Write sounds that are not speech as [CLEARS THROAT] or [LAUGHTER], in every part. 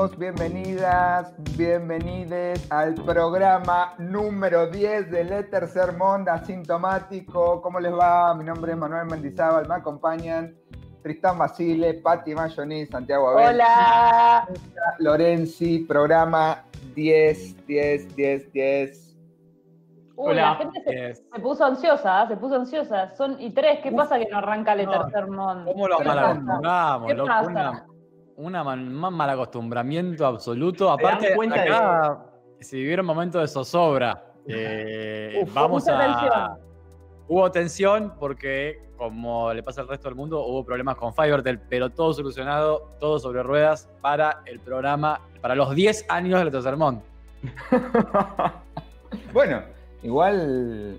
Bienvenidos, bienvenidas, bienvenides al programa número 10 del E Tercer Mundo Asintomático. ¿Cómo les va? Mi nombre es Manuel Mendizábal, me acompañan Tristán Basile, Patti Mayoní, Santiago Abel, Hola. Lorenzi, programa 10, 10, 10, 10. Uy, la gente se, se puso ansiosa, ¿ah? se puso ansiosa. Son y tres, ¿qué pasa que no arranca el No. tercer mundo? ¿Cómo lo acostumbramos? ¿Qué loco? pasa? Una, más mal acostumbramiento absoluto. Aparte, cuenta acá se vivieron momentos de zozobra. [LAUGHS] Eh, Uf, vamos a. tensión. Hubo tensión porque, como le pasa al resto del mundo, hubo problemas con Fivertel, pero todo solucionado, todo sobre ruedas para el programa, para los 10 años del Mundo. [LAUGHS] bueno, igual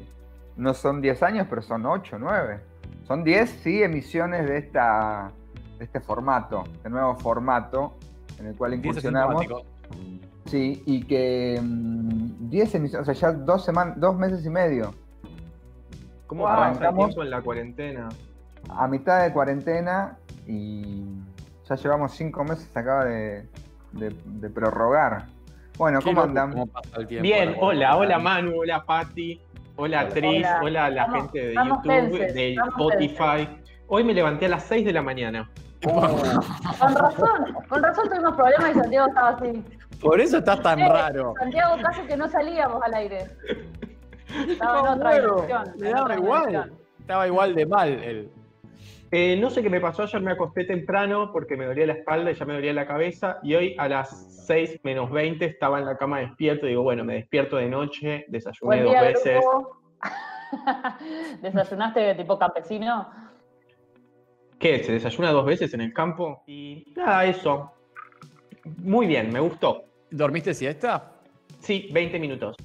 no son 10 años, pero son 8, 9. Son 10, sí, emisiones de, esta, de este formato, de nuevo formato en el cual 10 incursionamos. Sí, y que mm, 10 emisiones, o sea, ya dos, semanas, dos meses y medio. ¿Cómo pasa el Arrancamos. tiempo en la cuarentena? A mitad de cuarentena y ya llevamos cinco meses, se acaba de, de- de prorrogar. Bueno, ¿cómo loco andan? cómo pasa el tiempo. Bien, la hola, hola. Manu, hola Patti, hola Hola. Tris, Hola. la Estamos- gente de YouTube, tenses, de Spotify. Hoy me levanté a las 6 de la mañana. Con razón, con razón tuvimos problemas y Santiago estaba así. Por eso estás tan raro. Santiago casi que no salíamos al aire. Estaba en No, otra le en daba otra igual. Estaba igual de mal él. Eh, no sé qué me pasó, ayer me acosté temprano porque me dolía la espalda y ya me dolía la cabeza. Y hoy a las 6 menos 20 estaba en la cama despierto. Digo, bueno, me despierto de noche, desayuné dos veces. [LAUGHS] ¿Desayunaste de tipo campesino? ¿Qué? ¿Se desayuna dos veces en el campo? Y nada, eso. Muy bien, me gustó. ¿Dormiste siesta? Sí, 20 minutos.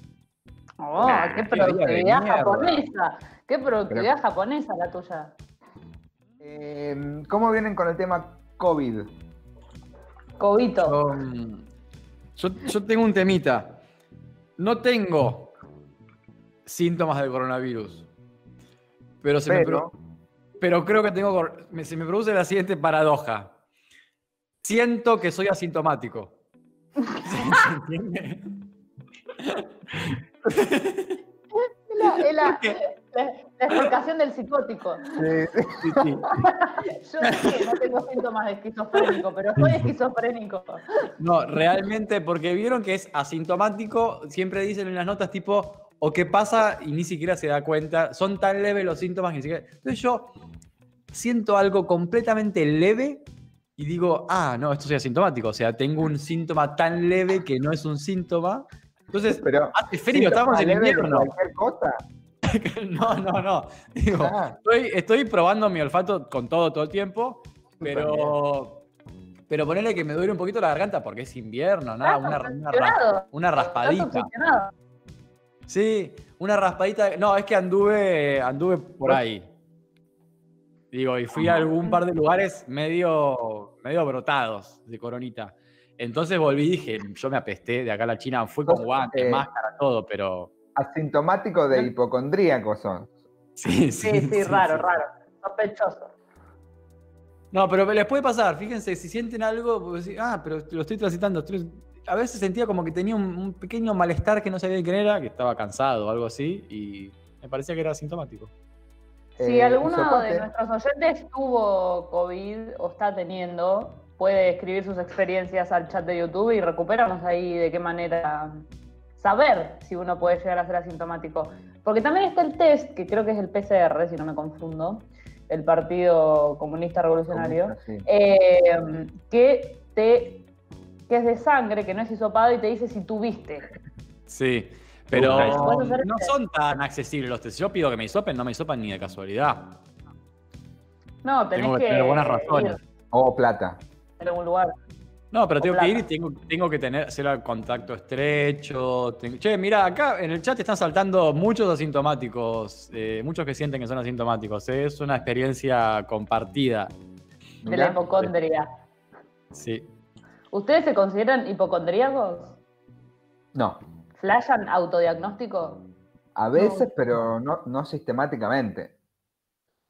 Oh, Nah, qué productividad japonesa. Qué productividad japonesa la tuya. Eh, ¿Cómo vienen con el tema COVID? Cobito. Yo, yo, yo tengo un temita. No tengo síntomas del coronavirus. Pero, se me pro- pero creo que tengo. se me produce la siguiente paradoja. Siento que soy asintomático. ¿Se entiende? Es la, la- la- la explicación del psicótico. sí, sí. Sí, sí. [LAUGHS] Yo sé que no tengo síntomas de esquizofrénico, pero soy [LAUGHS] esquizofrénico. No, realmente, porque vieron que es asintomático, siempre dicen en las notas tipo, o qué pasa y ni siquiera se da cuenta, son tan leves los síntomas que ni siquiera... Entonces yo siento algo completamente leve y digo, ah, no, esto soy asintomático, o sea, tengo un síntoma tan leve que no es un síntoma. Entonces, Pero, hace frío, estamos en invierno. Cualquier cosa. [LAUGHS] No, no, no. Digo, Ah, Estoy, estoy probando mi olfato con todo todo el tiempo, pero, pero ponerle que me duele un poquito la garganta porque es invierno, nada, una, una, una raspadita. Sí, una raspadita. No, es que anduve, anduve por ahí. Digo, y fui a algún par de lugares medio, medio brotados de coronita. Entonces volví y dije, yo me apesté de acá a la China, fui con guantes, eh, máscara, todo, pero. Asintomático de hipocondríaco son. Sí, Sí, sí, raro, raro. Sospechoso. No, pero les puede pasar, fíjense, si sienten algo, pues, sí, ah, pero lo estoy transitando. estoy- A veces sentía como que tenía un, un pequeño malestar que no sabía qué era, que estaba cansado o algo así, y me parecía que era asintomático. Si Eh, alguno de nuestros oyentes tuvo COVID o está teniendo, puede escribir sus experiencias al chat de YouTube y recuperamos ahí de qué manera saber si uno puede llegar a ser asintomático. Porque también está el test, que creo que es el PCR, si no me confundo, el Partido Comunista Revolucionario, sí. eh, que, te, que es de sangre, que no es hisopado y te dice si tuviste. Sí, pero no son tan accesibles los test. Yo pido que me hisopen, no me hisopan ni de casualidad. No, tenés Tengo que que, tener buenas razones. O plata. en algún lugar. No, pero O tengo que ir y tengo, tengo que tener, hacer el contacto estrecho. tengo- Che, mira, acá en el chat están saltando muchos asintomáticos, eh, muchos que sienten que son asintomáticos. eh, Es una experiencia compartida. De la hipocondria. Sí. ¿Ustedes se consideran hipocondríacos? No, ¿Flashan autodiagnóstico? a veces, pero no, no sistemáticamente.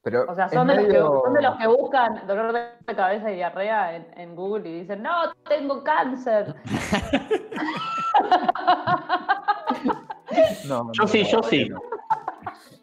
Pero O sea, es son de, los que, medio- son de los que buscan dolor de cabeza y diarrea en, en Google y dicen, no, tengo cáncer. [LAUGHS] No, Yo no, sí, yo no, sí.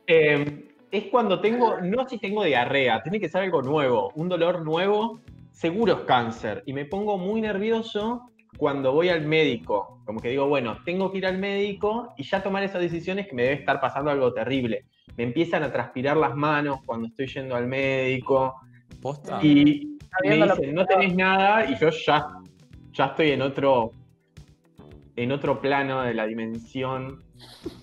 Eh, es cuando tengo, no si tengo diarrea, tiene que ser algo nuevo, un dolor nuevo, seguro es cáncer. Y me pongo muy nervioso cuando voy al médico. Como que digo, bueno, tengo que ir al médico y ya tomar esas decisiones que me debe estar pasando algo terrible. Me empiezan a transpirar las manos cuando estoy yendo al médico ¿Posta? y me dicen, no tenés nada y yo ya, ya estoy en otro, en otro plano de la dimensión.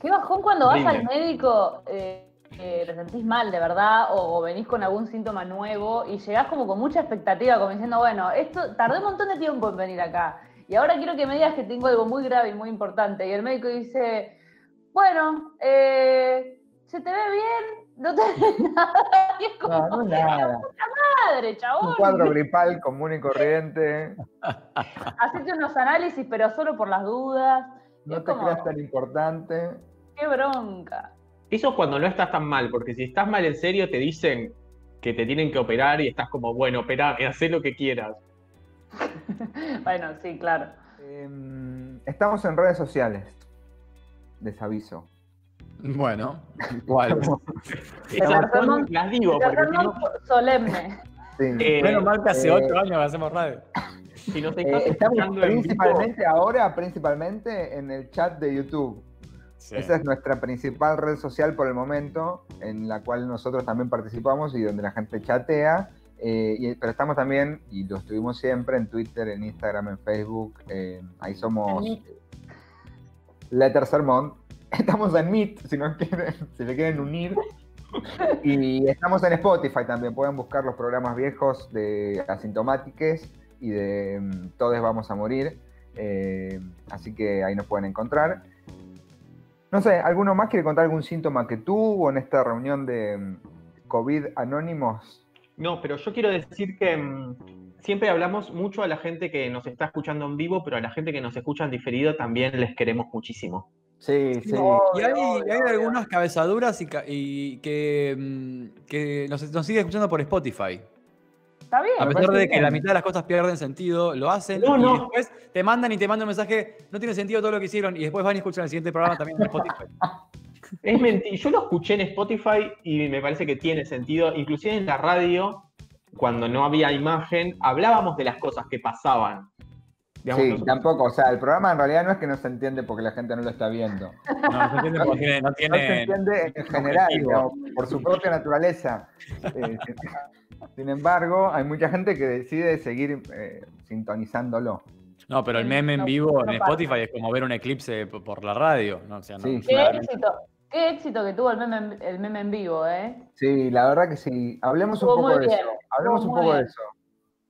Qué bajón cuando vas al médico, eh, eh, te sentís mal de verdad o, o venís con algún síntoma nuevo y llegás como con mucha expectativa, como diciendo, bueno, esto tardé un montón de tiempo en venir acá y ahora quiero que me digas que tengo algo muy grave y muy importante. Y el médico dice, bueno, eh, se te ve bien, no tenés [LAUGHS] nada. Y es como, No, nada. madre, chabón. Un cuadro gripal común y corriente. [LAUGHS] Hacete unos análisis, pero solo por las dudas. No Es te como- creas tan importante. Qué bronca. Eso es cuando no estás tan mal, porque si estás mal en serio te dicen que te tienen que operar y estás como, bueno, operame, [LAUGHS] haz lo que quieras. [LAUGHS] Bueno, sí, claro. Em, estamos en redes sociales. Desaviso. Bueno, [LAUGHS] igual. Las digo, porque si, no- solemne. Sí. Eh, Menos mal que hace eh, ocho años que hacemos radio. si nos Eh, estamos en principalmente ahora, principalmente en el chat de YouTube. Sí. Esa es nuestra principal red social por el momento, en la cual nosotros también participamos y donde la gente chatea. eh, y- pero estamos también, y lo estuvimos siempre, en Twitter, en Instagram, en Facebook. eh, ahí somos Meet. Letter Sermon. [LAUGHS] Estamos en Meet, si, no quieren, si le quieren unir. Y estamos en Spotify también. Pueden buscar los programas viejos de Asintomátiques y de mm, Todos Vamos a Morir. eh, así que ahí nos pueden encontrar. No sé, ¿alguno más quiere contar algún síntoma que tuvo en esta reunión de mm, COVID Anónimos? No, pero yo quiero decir que mm, siempre hablamos mucho a la gente que nos está escuchando en vivo, pero a la gente que nos escucha en diferido también les queremos muchísimo. Sí, sí. Y hay, hay algunas cabezaduras y, ca- y que, mm, que nos, nos sigue escuchando por Spotify. Está bien. A pesar de que bien. la mitad de las cosas pierden sentido, lo hacen No, y no. después te mandan y te mandan un mensaje, no tiene sentido todo lo que hicieron y después van y escuchan el siguiente programa también en Spotify. [LAUGHS] Es mentira. Yo lo escuché en Spotify y me parece que tiene sentido. Inclusive en la radio, cuando no había imagen, hablábamos de las cosas que pasaban. Digamos, Sí, nosotros- tampoco. O sea, el programa en realidad no es que no se entiende porque la gente no lo está viendo. [LAUGHS] No, no se entiende porque tiene- no No se entiende en general, digamos, por su propia naturaleza. [LAUGHS] Eh, sin embargo, hay mucha gente que decide seguir eh, sintonizándolo. No, pero el meme en No, vivo no en pasa. Spotify es como ver un eclipse por la radio. ¿no? O sea, no, Sí, Qué éxito. Qué éxito que tuvo el meme, en- el meme en vivo, ¿eh? Sí, la verdad que sí. Hablemos un poco muy de bien, eso. Hablemos un estuvo poco de eso.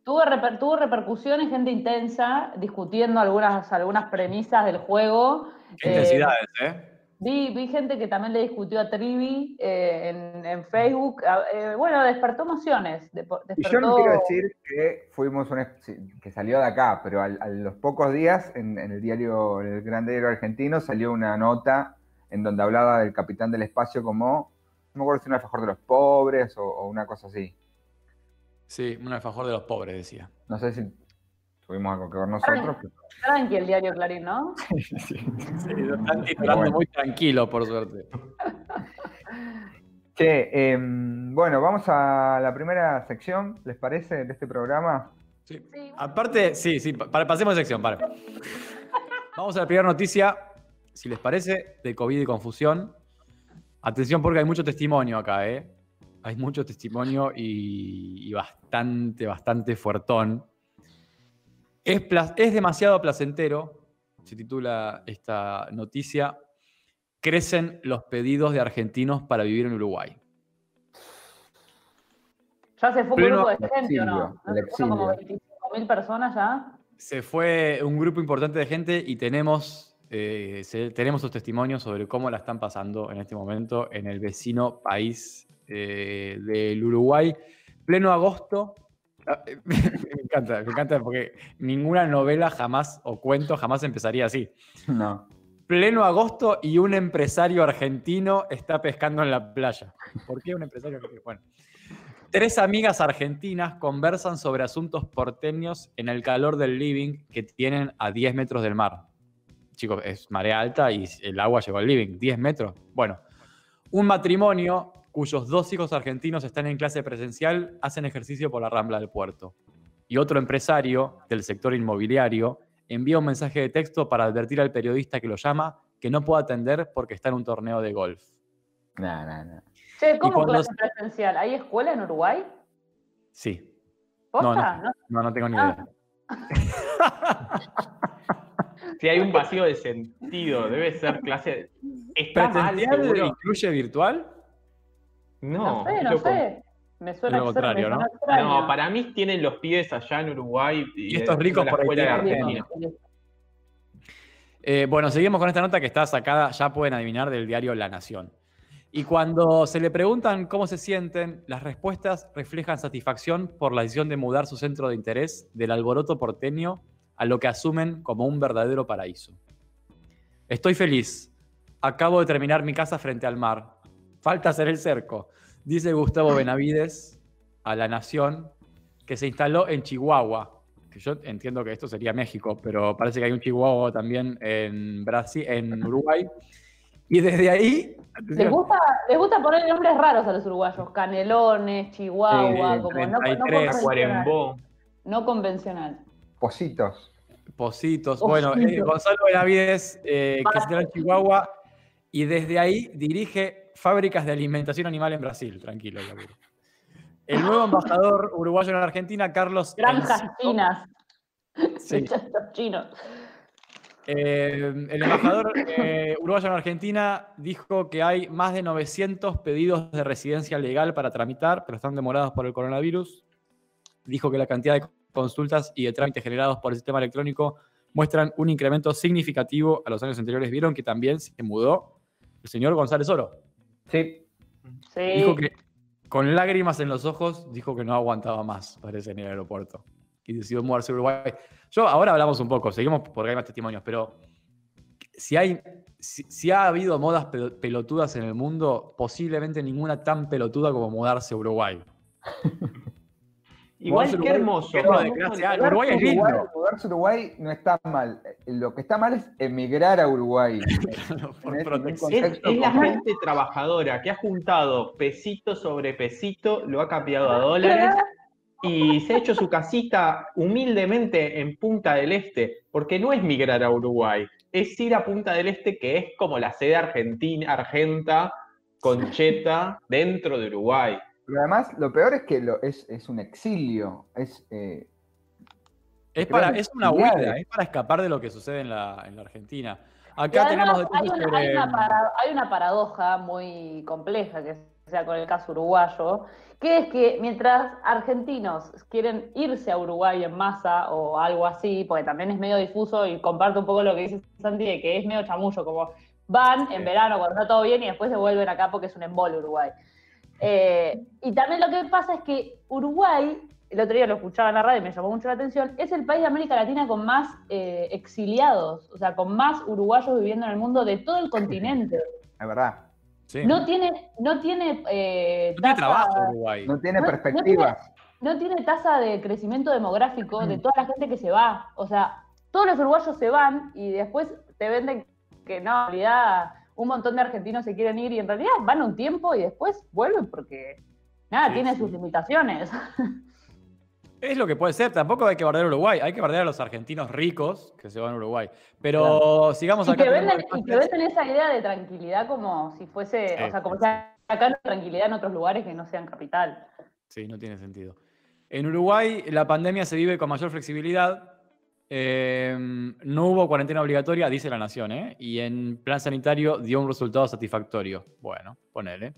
Tuvo, reper- tuvo repercusiones, gente intensa, discutiendo algunas, algunas premisas del juego. Qué Eh, intensidades, ¿eh? Vi, vi gente que también le discutió a Trivi eh, en, en Facebook. Eh, bueno, despertó emociones. Y yo no quiero decir que fuimos un, que salió de acá, pero al- a, los pocos días en, en el diario, el gran diario argentino, salió una nota en donde hablaba del capitán del espacio como, no me acuerdo si un alfajor de los pobres o, o una cosa así. Sí, un alfajor de los pobres, decía. No sé si tuvimos algo que ver nosotros. Tranqui el diario Clarín, ¿no? [LAUGHS] Sí, lo están titulando bueno. muy tranquilo, por suerte. [LAUGHS] Che, em, bueno, vamos a la primera sección, ¿les parece, de este programa? Sí. Sí. Aparte, sí, sí, pa- para, pasemos de sección, para. Vamos a la primera noticia, si les parece, de COVID y confusión. Atención porque hay mucho testimonio acá, ¿eh? Hay mucho testimonio y, y bastante, bastante fuertón. Es, demasiado placentero, se titula esta noticia, crecen los pedidos de argentinos para vivir en Uruguay. Ya se fue un grupo de gente, ¿o no? ¿No se fueron como exilio. 25.000 personas ya? se fue un grupo importante de gente y tenemos, eh, se- tenemos sus testimonios sobre cómo la están pasando en este momento en el vecino país eh, del Uruguay. Pleno agosto. Ah, eh, [LAUGHS] Me encanta, me encanta porque ninguna novela jamás o cuento jamás empezaría así. No. Pleno agosto y un empresario argentino está pescando en la playa. ¿Por qué un empresario argentino? Bueno. Tres amigas argentinas conversan sobre asuntos porteños en el calor del living que tienen a 10 metros del mar. Chicos, es marea alta y el agua llegó al living. 10 metros. Bueno, un matrimonio cuyos dos hijos argentinos están en clase presencial hacen ejercicio por la rambla del puerto. Y otro empresario del sector inmobiliario envía un mensaje de texto para advertir al periodista que lo llama que no puede atender porque está en un torneo de golf. No, no, no. Che, ¿cómo cuando clase se- presencial? ¿Hay escuela en Uruguay? Sí. ¿Posta? no. ¿No? No, no tengo ni Ah. idea. [LAUGHS] Si hay un vacío de sentido, debe ser clase. ¿Está mal, ¿Presencial seguro? incluye virtual? No, No, sé, no sé. Me suena, Lo contrario, ¿no? extraño. No, para mí tienen los pibes allá en Uruguay Y estos de- ricos de la por ahí escuela de tienen. Argentina. Eh, bueno, seguimos con esta nota que está sacada, ya pueden adivinar, del diario La Nación. Y cuando se le preguntan cómo se sienten, las respuestas reflejan satisfacción por la decisión de mudar su centro de interés del alboroto porteño a lo que asumen como un verdadero paraíso. Estoy feliz. Acabo de terminar mi casa frente al mar. Falta hacer el cerco, dice Gustavo Benavides a La Nación, que se instaló en Chihuahua, que yo entiendo que esto sería México, pero parece que hay un Chihuahua también en Brasil, en Uruguay. Y desde ahí, Les gusta, les gusta poner nombres raros a los uruguayos. Canelones, Chihuahua, como no, no 33, convencional. No convencional. Positos. Positos. Bueno, Positos. eh, Gonzalo Benavides, eh, que se instaló en Chihuahua, y desde ahí dirige fábricas de alimentación animal en Brasil. Tranquilo, laburo. El nuevo embajador uruguayo en Argentina, Carlos Granjas chinas. Sí. [LAUGHS] Los chinos. Eh, el embajador eh, uruguayo en Argentina dijo que hay más de 900 pedidos de residencia legal para tramitar, pero están demorados por el coronavirus. Dijo que la cantidad de consultas y de trámites generados por el sistema electrónico muestran un incremento significativo a los años anteriores. Vieron que también se mudó el señor González Oro. Sí. Sí. Dijo que con lágrimas en los ojos, dijo que no aguantaba más, parece, en el aeropuerto. Y decidió mudarse a Uruguay. Yo, ahora hablamos un poco, seguimos porque hay más testimonios, pero si, hay, si, si ha habido modas pe- pelotudas en el mundo, posiblemente ninguna tan pelotuda como mudarse a Uruguay. [LAUGHS] Igual qué hermoso. Uruguay es lindo. Uruguay, mudarse a Uruguay no está mal. Lo que está mal es emigrar a Uruguay. [LAUGHS] Por. Es, es la gente trabajadora que ha juntado pesito sobre pesito, lo ha cambiado a dólares y se ha hecho su casita humildemente en Punta del Este, porque no es migrar a Uruguay, es ir a Punta del Este, que es como la sede argentina, argenta, concheta, dentro de Uruguay. Pero además, lo peor es que lo, es, es un exilio. Es, eh, Es, para, es una huida, es para escapar de lo que sucede en la, en la Argentina. Y Acá además tenemos hay detalles una, hay, una para- hay una paradoja muy compleja que sea con el caso uruguayo, que es que mientras argentinos quieren irse a Uruguay en masa o algo así, porque también es medio difuso y comparto un poco lo que dice Santi, de que es medio chamullo, como van en verano cuando está todo bien y después se vuelven acá porque es un embole Uruguay. Eh, y también lo que pasa es que Uruguay, el otro día lo escuchaba en la radio y me llamó mucho la atención, es el país de América Latina con más eh, exiliados, o sea, con más uruguayos viviendo en el mundo de todo el continente. es verdad. Sí. No tiene, no tiene, eh, No tiene tasa- trabajo Uruguay. No tiene No- no perspectivas. no tiene tasa de crecimiento demográfico Mm. de toda la gente que se va. O sea, todos los uruguayos se van y después te venden que no, en realidad un montón de argentinos se quieren ir y en realidad van un tiempo y después vuelven porque nada, Sí, tiene sí. sus limitaciones. [LAUGHS] Es lo que puede ser, tampoco hay que bardear a Uruguay, hay que bardear a los argentinos ricos que se van a Uruguay. Pero sigamos Y acá. que, venden, y que venden esa idea de tranquilidad como si fuese, Sí, o sea, como si acá no tranquilidad en otros lugares que no sean capital. Sí, no tiene sentido. En Uruguay la pandemia se vive con mayor flexibilidad. Eh, no hubo cuarentena obligatoria, dice la Nación, ¿eh? y en plan sanitario dio un resultado satisfactorio. Bueno, ponele.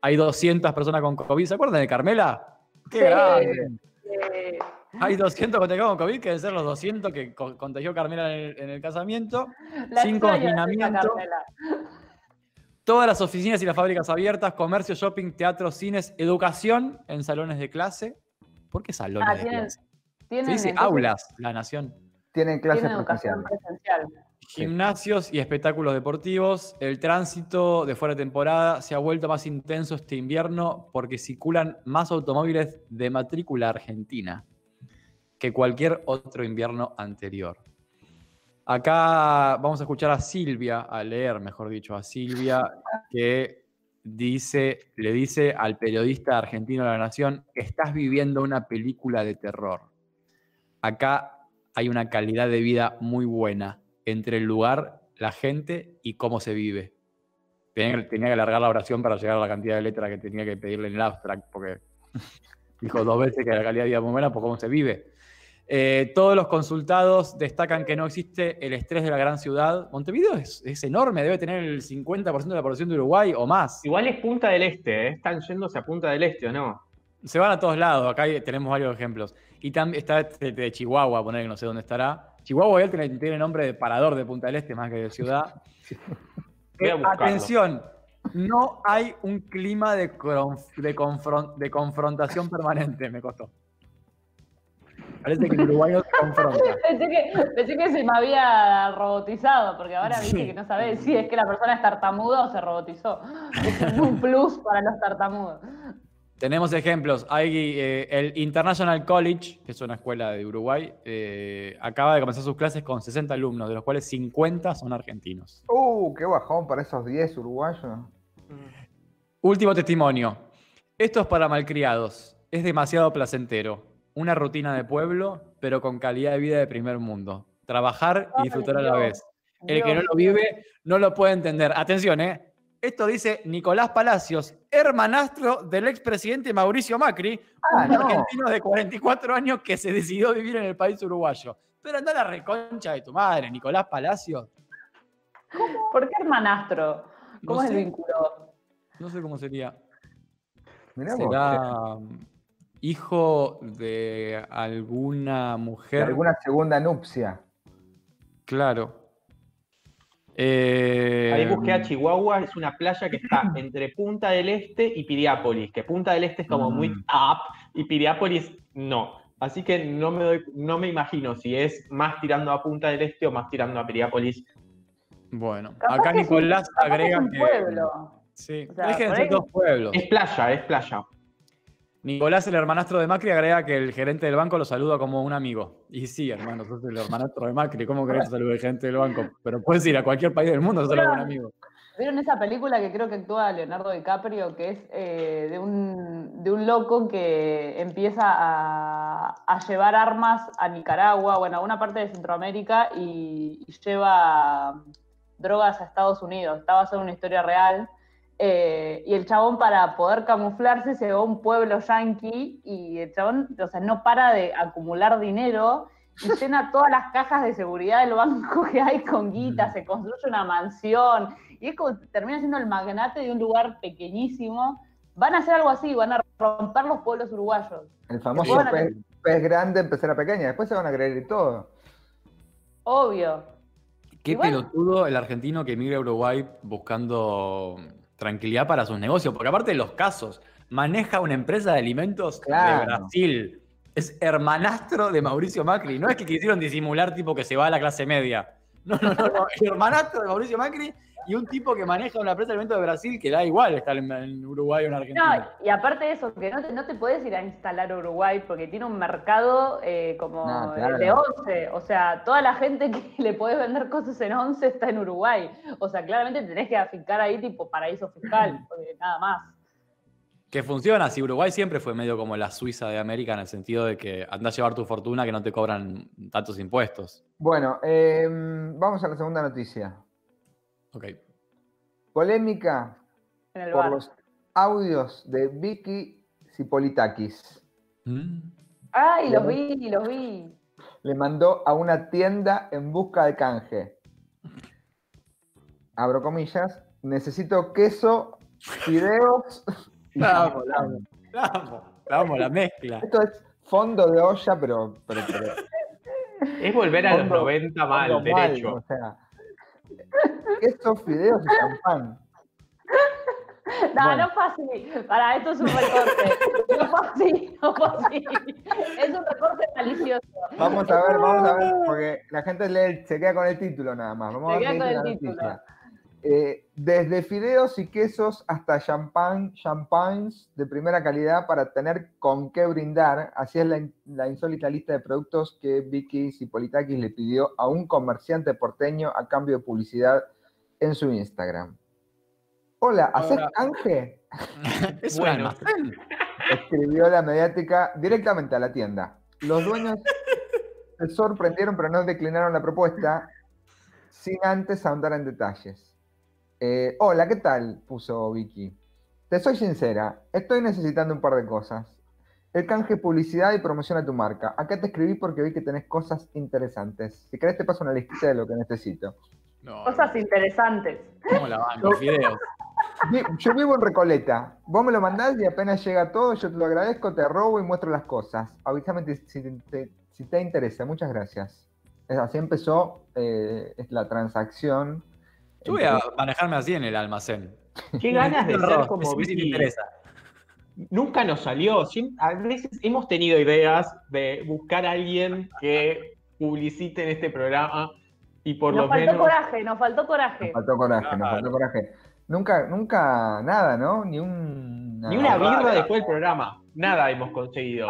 Hay 200 personas con COVID. ¿Se acuerdan de Carmela? ¡Qué Sí. grande! Sí. Hay 200 contagiados con COVID, que deben ser los 200 que co- contagió Carmela en el, en el casamiento. La Sin confinamiento. Todas las oficinas y las fábricas abiertas, comercio, shopping, teatro, cines, educación en salones de clase. ¿Por qué salones Ah, de tienen, clase? tienen Se dice entonces, aulas, la nación. Tienen clases tienen educación presencial. Gimnasios y espectáculos deportivos. El tránsito de fuera de temporada se ha vuelto más intenso este invierno porque circulan más automóviles de matrícula argentina que cualquier otro invierno anterior. Acá vamos a escuchar a Silvia, a leer, mejor dicho, a Silvia, que dice, le dice al periodista argentino de la Nación, estás viviendo una película de terror. Acá hay una calidad de vida muy buena entre el lugar, la gente y cómo se vive. Tenía que, tenía que alargar la oración para llegar a la cantidad de letras que tenía que pedirle en el abstract, porque [LAUGHS] dijo dos veces que la calidad de vida es muy buena por cómo se vive. Eh, todos los consultados destacan que no existe el estrés de la gran ciudad. Montevideo es, es enorme, debe tener el 50% de la población de Uruguay o más. Igual es Punta del Este, ¿eh? Están yéndose a Punta del Este, ¿o no? Se van a todos lados, acá tenemos varios ejemplos. Y también está este de Chihuahua, poner que no sé dónde estará. Chihuahua él tiene, tiene nombre de parador de Punta del Este más que de ciudad. [LAUGHS] Voy a Eh, atención, no hay un clima de, conf- de, confron- de confrontación permanente, me costó. Parece que el Uruguay no se confronta. [LAUGHS] Pensé que, pensé que se me había robotizado, porque ahora viste Sí. que no sabés si es que la persona es tartamuda o se robotizó. Es un plus para los tartamudos. Tenemos ejemplos. Hay eh, el International College, que es una escuela de Uruguay, eh, acaba de comenzar sus clases con 60 alumnos, de los cuales 50 son argentinos. Uh, qué bajón para esos 10 uruguayos. Último testimonio. Esto es para malcriados. Es demasiado placentero. Una rutina de pueblo, pero con calidad de vida de primer mundo. Trabajar y disfrutar a la vez. El que no lo vive no lo puede entender. Atención, ¿eh? Esto dice Nicolás Palacios, hermanastro del expresidente Mauricio Macri, Ah, un no. argentino de 44 años que se decidió vivir en el país uruguayo. Pero anda a la reconcha de tu madre, Nicolás Palacios. ¿Por qué hermanastro? ¿Cómo No es vínculo? No sé cómo sería. Mirá vos, ¿Será mm, hijo de alguna de mujer? alguna segunda nupcia. Claro. Eh, Ahí busqué a Chihuahua, es una playa que está [CLEARS THROAT] entre Punta del Este y Piriápolis, que Punta del Este es como muy Mm. up y Piriápolis no. Así que no me, doy, no me imagino si es más tirando a Punta del Este o más tirando a Piriápolis. Bueno, Capaz acá es Nicolás que agrega es un que. pueblo. Sí, O sea, ahí- dos pueblos. Es playa, es playa. Nicolás, el hermanastro de Macri, agrega que el gerente del banco lo saluda como un amigo. Y sí, hermano, sos el hermanastro de Macri. ¿Cómo querés que saludar el gerente del banco? Pero puedes ir a cualquier país del mundo saludar a un amigo. ¿Vieron esa película que creo que actúa Leonardo DiCaprio, que es eh, de, un, de un loco que empieza a, a llevar armas a Nicaragua, bueno, a una parte de Centroamérica y, y lleva drogas a Estados Unidos? Está basado en una historia real. Eh, y el chabón para poder camuflarse se va a un pueblo yanqui y el chabón, o sea, no para de acumular dinero y [LAUGHS] llena todas las cajas de seguridad del banco que hay con guita, se construye una mansión, y es como termina siendo el magnate de un lugar pequeñísimo. Van a hacer algo así, van a romper los pueblos uruguayos. El famoso pez, pez grande empezar a pequeña. Después se van a creer y todo. Obvio. Qué pelotudo el argentino que emigra a Uruguay buscando tranquilidad para sus negocios. Porque aparte de los casos, maneja una empresa de alimentos Claro. de Brasil. Es hermanastro de Mauricio Macri. No es que quisieron disimular tipo que se va a la clase media. No, no, no, no. El hermanastro de Mauricio Macri y un tipo que maneja una empresa de alimentos de Brasil que da igual estar en, en Uruguay o en Argentina. No, y aparte de eso, que no te, no te puedes ir a instalar a Uruguay porque tiene un mercado eh, como No, claro. de Once. O sea, toda la gente que [LAUGHS] le podés vender cosas en Once está en Uruguay. O sea, claramente tenés que afincar ahí tipo paraíso fiscal, [LAUGHS] porque nada más. Que funciona, si Uruguay siempre fue medio como la Suiza de América en el sentido de que andás a llevar tu fortuna que no te cobran tantos impuestos. Bueno, eh, vamos a la segunda noticia. Ok. En Polémica el por bar. los audios de Vicky Cipolitakis. Mm. Ay, los vi, los vi. Le mandó a una tienda en busca de canje. Abro comillas. Necesito queso, fideos. y La amo, jamón". la mezcla. Esto es fondo de olla, pero, pero, pero Es volver a los Fondo- 90 mal, fondo mal, derecho. o sea, queso, fideos y champán. [LAUGHS] No, Bueno. no fue así. Para, esto es un recorte. No fue así, no fue así. Es un recorte malicioso. Vamos a ver, vamos a ver, porque la gente lee- se queda con el título nada más. Vamos Se a ver queda con la el título. noticia. Eh, desde fideos y quesos hasta champán, champagnes de primera calidad para tener con qué brindar. Así es la, in- la insólita lista de productos que Vicky Zipolitakis le pidió a un comerciante porteño a cambio de publicidad en su Instagram. Hola, ¿haces canje? [LAUGHS] Es Bueno. escribió la mediática directamente a la tienda. Los dueños [LAUGHS] se sorprendieron, pero no declinaron la propuesta sin antes ahondar en detalles. Eh, Hola, ¿qué tal? puso Vicky. Te soy sincera, estoy necesitando un par de cosas. El canje, publicidad y promoción a tu marca. Acá te escribí porque vi que tenés cosas interesantes. Si querés te paso una listita de lo que necesito. No, Cosas interesantes. ¿Cómo la banco? Fideos. Vi- Yo vivo en Recoleta. Vos me lo mandás y apenas llega todo, yo te lo agradezco, te robo y muestro las cosas. Avísame si, te, si te interesa. Muchas gracias. Así empezó eh, la transacción. Yo voy a manejarme así en el almacén. Qué ganas de ser como Vicky. interesa. Nunca nos salió. A veces hemos tenido ideas de buscar a alguien que publicite en este programa y por Nos lo faltó menos. coraje, nos faltó Nos coraje. faltó coraje, nos faltó coraje. Nunca, nunca nada, ¿no? Ni un. Ni una birra después del programa. Nada hemos conseguido.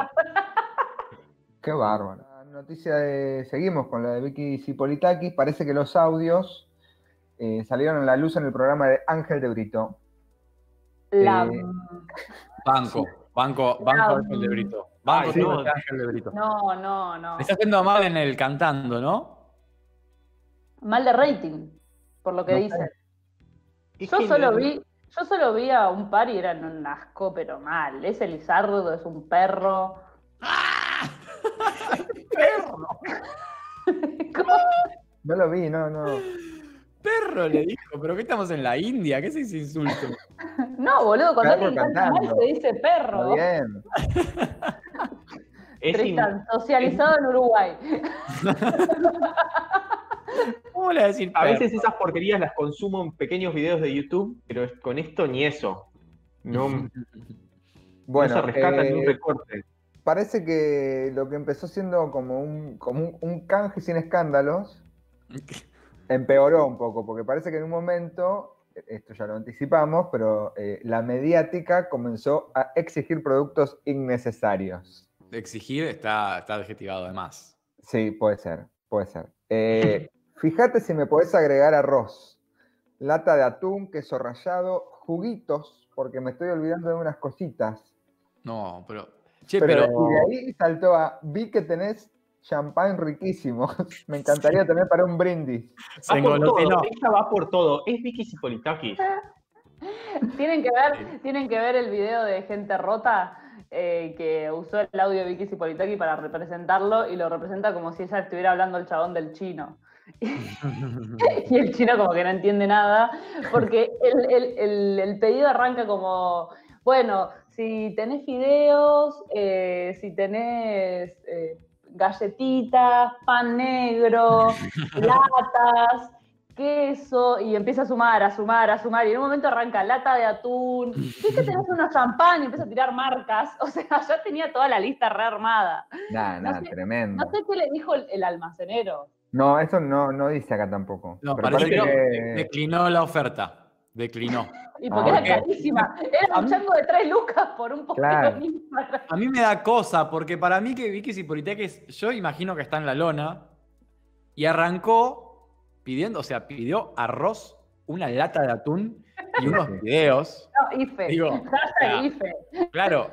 Qué bárbaro. La noticia de. Seguimos con la de Vicky Zipolitakis. Parece que los audios eh, salieron a la luz en el programa de Ángel de Brito. La- Eh, [LAUGHS] Banco, banco, banco Ah, Ángel de Brito. Banco Ay, sí, no. Ángel de Brito. No, no, no. Me está haciendo mal en el cantando, ¿no? Mal de rating, por lo que No sé. dice. Es Yo solo vi, yo solo vi a un par y eran un asco, pero mal. Ese Lizardo es un perro. [LAUGHS] perro. [LAUGHS] ¿Cómo? no lo vi, no, no. Perro le dijo, pero ¿qué estamos en la India? ¿Qué es ese insulto? [LAUGHS] No, boludo, cuando alguien canta mal se dice perro. bien. [LAUGHS] es in- Tristan, socializado en Uruguay. [LAUGHS] ¿Cómo le decir A veces esas porquerías las consumo en pequeños videos de YouTube, pero es- con esto ni eso. No, no Bueno, se rescata ni un eh, recorte. parece que lo que empezó siendo como un, como un, un canje sin escándalos empeoró un poco, porque parece que en un momento, esto ya lo anticipamos, pero eh, la mediática comenzó a exigir productos innecesarios. Exigir está, está adjetivado de más. Sí, puede ser, puede ser. Eh, fíjate si me podés agregar arroz, lata de atún, queso rallado, juguitos, porque me estoy olvidando de unas cositas. No, pero. Che, Pero, pero. y de ahí saltó a, vi que tenés champán riquísimo. [LAUGHS] Me encantaría tener para un brindis. Va por todo, engolosinó. ella va por todo. Es Vicky Zipolitakis. [LAUGHS] Tienen que ver, tienen que ver el video de Gente Rota eh, que usó el audio de Vicky Zipolitaki para representarlo y lo representa como si ella estuviera hablando el chabón del chino. [LAUGHS] Y el chino como que no entiende nada, porque el, el- el- el pedido arranca como, bueno, si tenés fideos, eh, si tenés eh, galletitas, pan negro, [LAUGHS] latas, queso, y empieza a sumar, a sumar, a sumar, y en un momento arranca lata de atún, ¿viste que [LAUGHS] tenés unos champán? Y empieza a tirar marcas, [LAUGHS] o sea, ya tenía toda la lista rearmada. Nada, No nada, sé- tremendo. No sé qué le dijo el, el almacenero. No, eso no, no dice acá tampoco. No, Pero parece no. que- declinó la oferta. Declinó. Y porque Ah, era carísima. Era A un mí- chango de tres lucas por un poquito Claro. A mí me da cosa, porque para mí que Vicky Zipolitakis, yo imagino que está en la lona, y arrancó pidiendo, o sea, pidió arroz, una lata de atún y unos videos. No, IFE. Digo, Hashtag [LAUGHS] ya. IFE. Claro,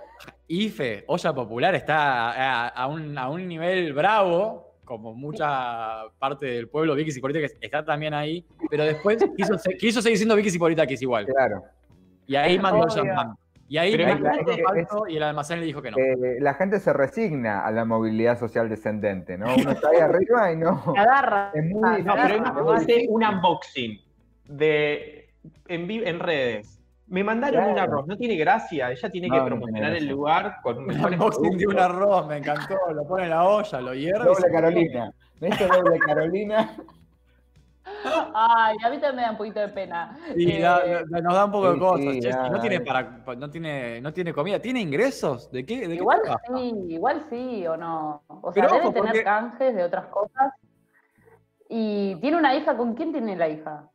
IFE, olla popular, está a, a un, a un nivel bravo, como mucha parte del pueblo, Vicky Zipolitakis está también ahí, pero después quiso, se- quiso seguir siendo Vicky Zipolitakis igual. Claro. Y ahí mandó el Obvio. champán. Y ahí Pero mandó es- el es- falso y el almacén le dijo que no. Eh, la gente se resigna a la movilidad social descendente, ¿no? Uno está ahí arriba y no. [LAUGHS] Se agarra. Es muy Ah, No, pero difícil, imagínate un unboxing de en, en redes Me mandaron un arroz, no tiene gracia. Ella tiene que no promocionar el lugar con Un mejores unboxing de un productos. arroz, me encantó. Lo pone en la olla, lo hierve. Doble Carolina. Esto es doble Carolina. Ay, a mí también me da un poquito de pena. Y Eh, da- da- nos da un poco de sí, cosas. sí, che, no tiene para, pa- no tiene, no tiene comida, ¿tiene ingresos? ¿De qué? ¿De qué Igual sí, igual sí o no. O sea, debe tener porque- canjes de otras cosas. Y tiene una hija, ¿con quién tiene la hija?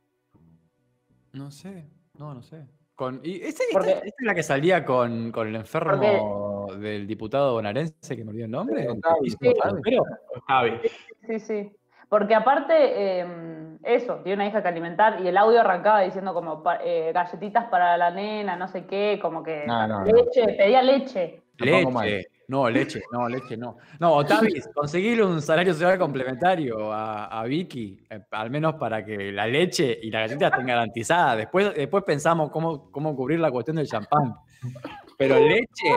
No sé, no, no sé. Con, y esta, esta- Porque- esta es la que salía con, con el enfermo del diputado bonaerense, que me olvidó el nombre. Sí. Javi. Sí, sí. Porque aparte, eh, eso, tiene una hija que alimentar y el audio arrancaba diciendo como eh, galletitas para la nena, no sé qué, como que No, no, no. leche, pedía leche. Leche. No, leche, no, leche, no. No, Otavis, [LAUGHS] conseguirle un salario social complementario a, a Vicky, eh, al menos para que la leche y la galleta estén garantizadas. Después, después pensamos cómo, cómo cubrir la cuestión del champán. Pero leche,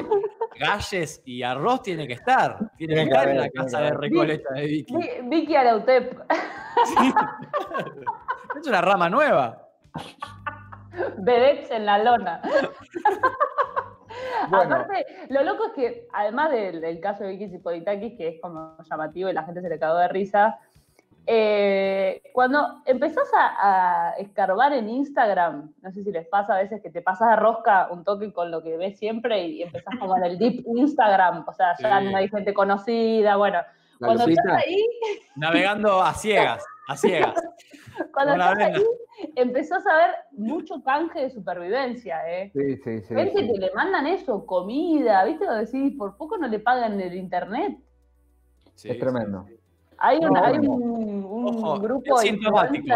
galles y arroz tiene que estar. Tiene que estar en la casa de. Recoleta de Vicky. Vi- Vicky Arautep, [LAUGHS] Es una rama nueva. Vedettes en la lona. [LAUGHS] Bueno. Aparte, lo loco es que, además del, del caso de Vicky Zipolitakis, que es como llamativo y la gente se le cagó de risa, eh, cuando empezás a, a escarbar en Instagram, no sé si les pasa a veces que te pasas de rosca un toque con lo que ves siempre y empezás como en el deep [LAUGHS] Instagram, o sea, ya Sí. no hay gente conocida, bueno, La cuando estás ahí, Navegando a ciegas, a ciegas. [LAUGHS] cuando estás ahí, empezás a ver mucho canje de supervivencia, ¿eh? Sí, sí, sí. Gente sí. que le mandan eso, comida, ¿viste? Lo decís, por poco no le pagan el internet. Sí, Es tremendo. Hay, No, un, hay bueno. un, un Ojo, grupo es de sintomático.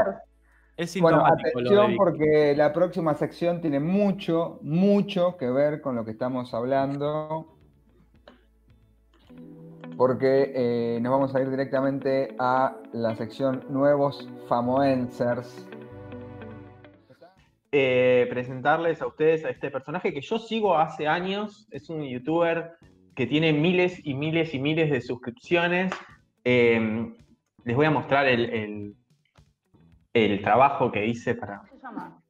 Es Bueno, sintomático de atención porque la próxima sección tiene mucho, mucho que ver con lo que estamos hablando. Porque eh, nos vamos a ir directamente a la sección Nuevos Famoensers. eh, presentarles a ustedes a este personaje que yo sigo hace años. Es un youtuber que tiene miles y miles y miles de suscripciones. Eh, les voy a mostrar el, el- el trabajo que hice para. ¿Cómo se llama?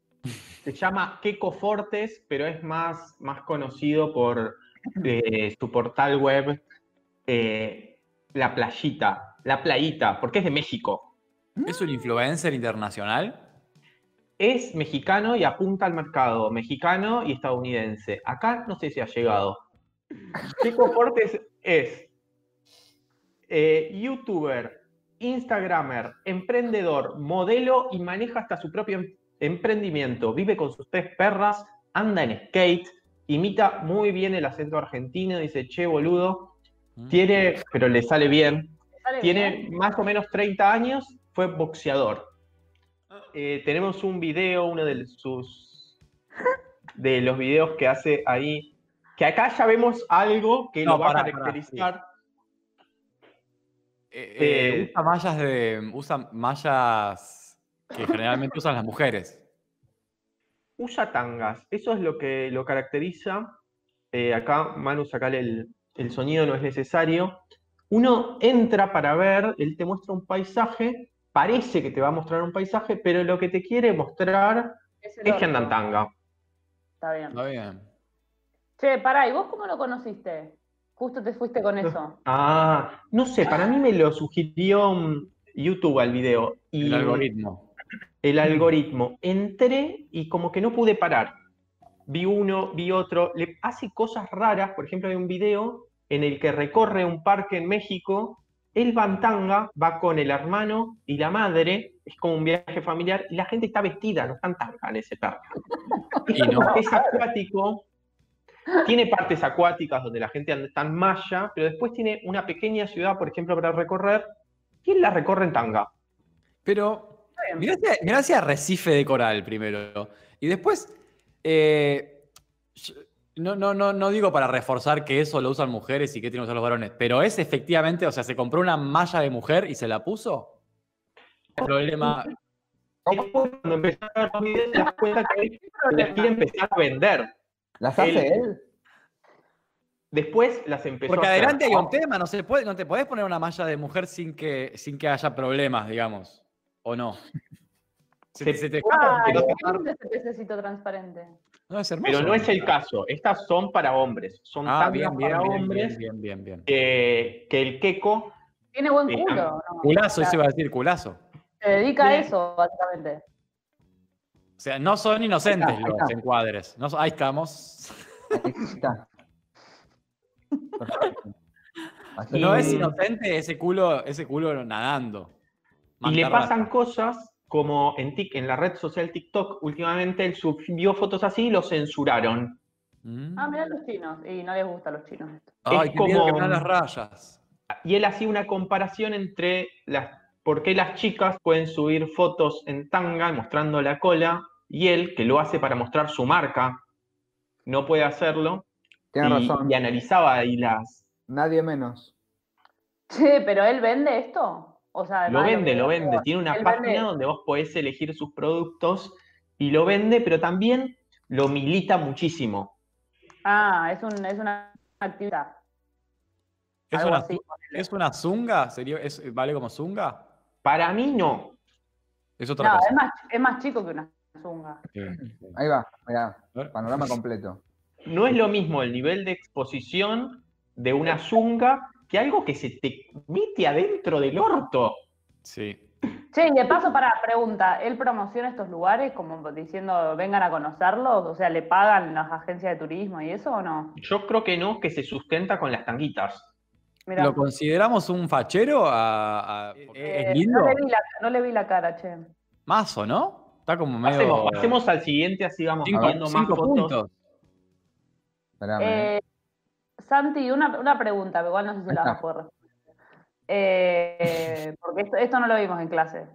Se llama Keiko Fortes, pero es más, más conocido por eh, su portal web eh, La Playita. La Playita, porque es de México. ¿Es un influencer internacional? Es mexicano y apunta al mercado mexicano y estadounidense. Acá no sé si ha llegado. Chico Fortes es eh, youtuber, instagramer, emprendedor, modelo y maneja hasta su propio em- emprendimiento. Vive con sus tres perras, anda en skate, imita muy bien el acento argentino, dice, che, boludo. Mm. Tiene, pero le sale bien, ¿Sale tiene bien? más o menos 30 años, fue boxeador. Eh, tenemos un video, uno de sus de los videos que hace ahí, que acá ya vemos algo que No, lo va a caracterizar. Eh, Eh, eh, usa mallas de. Usa mallas que generalmente usan las mujeres. Usa tangas, eso es lo que lo caracteriza. Eh, acá, Manu, sacale el, el sonido, no es necesario. Uno entra para ver, él te muestra un paisaje, parece que te va a mostrar un paisaje, pero lo que te quiere mostrar Es es que anda en orto. tanga. Está bien. Está bien. Che, pará, ¿y vos cómo lo conociste? Justo te fuiste con eso. [LAUGHS] Ah, no sé, para mí me lo sugirió mm, YouTube al video. Y El algoritmo. el algoritmo. Entré y como que no pude parar. Vi uno, vi otro. Le hace cosas raras. Por ejemplo, hay un video en el que recorre un parque en México. Él va en tanga, va con el hermano y la madre. Es como un viaje familiar. Y la gente está vestida, no está en tanga en ese parque. Y no. [LAUGHS] Es acuático. Tiene partes acuáticas donde la gente está en malla, pero después tiene una pequeña ciudad, por ejemplo, para recorrer, él la recorre en tanga. Pero mirá hacia Arrecife de Coral primero. Y después. Eh, no, no, no, no digo para reforzar que eso lo usan mujeres y que tienen que usar los varones, pero es efectivamente, o sea, se compró una malla de mujer y se la puso. El problema. Cuando empezás a ver videos, te das cuenta que [LAUGHS] él las quiere empezar a vender. ¿Las hace Él- él? Después las empezó Porque a hacer. adelante hay un tema, no se puede, no te podés poner una malla de mujer sin que, sin que haya problemas, digamos. ¿O no? Se, Se- se te Ay, pero- qué lindo ese pececito transparente. No, es hermoso. Pero no es el caso. Estas son para hombres. Son Ah, tangas bien, bien, para bien, hombres bien, bien, bien, bien. que, que el queco Tiene buen Sí, culo. ah, ¿no? Culazo, O sea, eso iba a decir, culazo. Se dedica a eso, básicamente. O sea, no son inocentes Ahí está, ahí los encuadres. No, ahí estamos. Ahí está. No es inocente ese culo, ese culo nadando. Y le pasan cosas como en, Tik- en la red social TikTok, últimamente él subió fotos así y lo censuraron. Mm. Ah, mirá los chinos. Y no les gustan los chinos esto. Ay, es que como- me dan las rayas. Y él hacía una comparación entre las, por qué las chicas pueden subir fotos en tanga mostrando la cola y él, que lo hace para mostrar su marca, no puede hacerlo. Tienes y, razón. y analizaba ahí las... Nadie menos. Che, pero él vende esto. O sea, Lo vende, lo vende. Tiene una él página vende- donde vos podés elegir sus productos y lo vende, pero también lo milita muchísimo. Ah, es, un, es una actividad. ¿Es una, así, ¿Es una zunga? ¿Sería, es, ¿Vale como zunga? Para mí no. Es otra No, cosa. es más, es más chico que una zunga. Sí. Ahí va, mirá, panorama completo. No es lo mismo el nivel de exposición de una zunga que algo que se te mete adentro del orto. Sí. Che, y de paso, para pregunta, ¿él promociona estos lugares como diciendo vengan a conocerlos? O sea, ¿le pagan las agencias de turismo y eso o no? Yo creo que no, que se sustenta con las tanguitas. Mirá, ¿Lo consideramos un fachero? A, a- eh, ¿Es lindo? No le, vi la, no le vi la cara, che. Mazo, ¿no? Está como medio. Pasemos, pasemos al siguiente, así vamos cinco, viendo más cinco fotos. puntos. Esperame, ¿eh? Santi, una, una pregunta, pero igual no sé si la vas a poder responder. Eh, [LAUGHS] porque esto, esto no lo vimos en clase.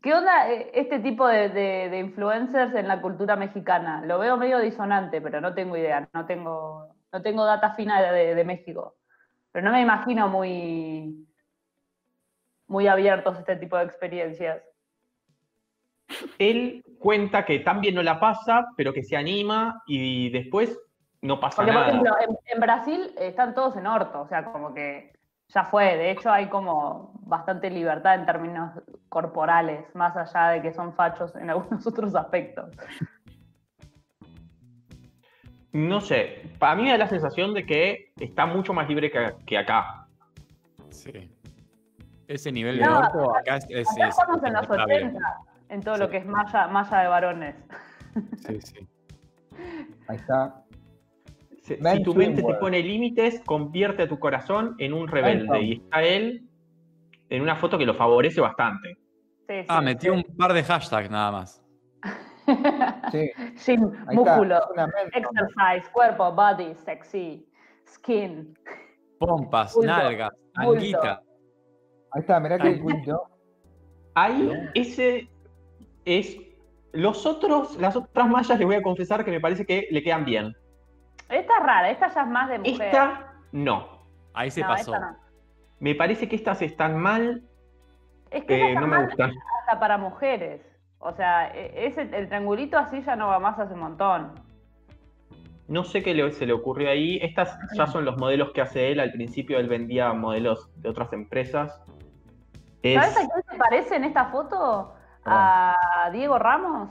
¿Qué onda eh, este tipo de, de- de influencers en la cultura mexicana? Lo veo medio disonante, pero no tengo idea, no tengo, no tengo data fina de, de México. Pero no me imagino muy, muy abiertos a este tipo de experiencias. Él cuenta que también no la pasa, pero que se anima y después no pasa Porque, por nada. ejemplo, en, en Brasil están todos en orto, o sea, como que ya fue. De hecho, hay como bastante libertad en términos corporales, más allá de que son fachos en algunos [LAUGHS] otros aspectos. No sé, para mí me da la sensación de que está mucho más libre que, que acá. Sí. Ese nivel No, de orto acá es. es- Acá es- estamos en los está bien. 80, en todo Sí. lo que es malla, malla de varones. Sí, sí. [LAUGHS] Ahí está. Si tu mente te pone límites, convierte a tu corazón en un rebelde. Y está él en una foto que lo favorece bastante. Sí, sí, Ah, metió sí. un par de hashtags nada más. [LAUGHS] Sí, Gym, músculo, exercise, cuerpo, body, sexy, skin. Pompas, Bulto, nalgas, bulto. anguita. Ahí está, mirá que cuento. Ahí ese es. Los otros, las otras mallas les voy a confesar que me parece que le quedan bien. Esta es rara, esta ya es más de mujer. Esta, no. Ahí se No, pasó. esta no. Me parece que estas están mal, Es que eh, no me mal gustan. hasta para mujeres. O sea, e- ese, el triangulito así ya no va más hace un montón. No sé qué le- se le ocurrió ahí. Estas ya son los modelos que hace él. Al principio él vendía modelos de otras empresas. Es- ¿Sabes a quién se parece en esta foto? A Diego Ramos.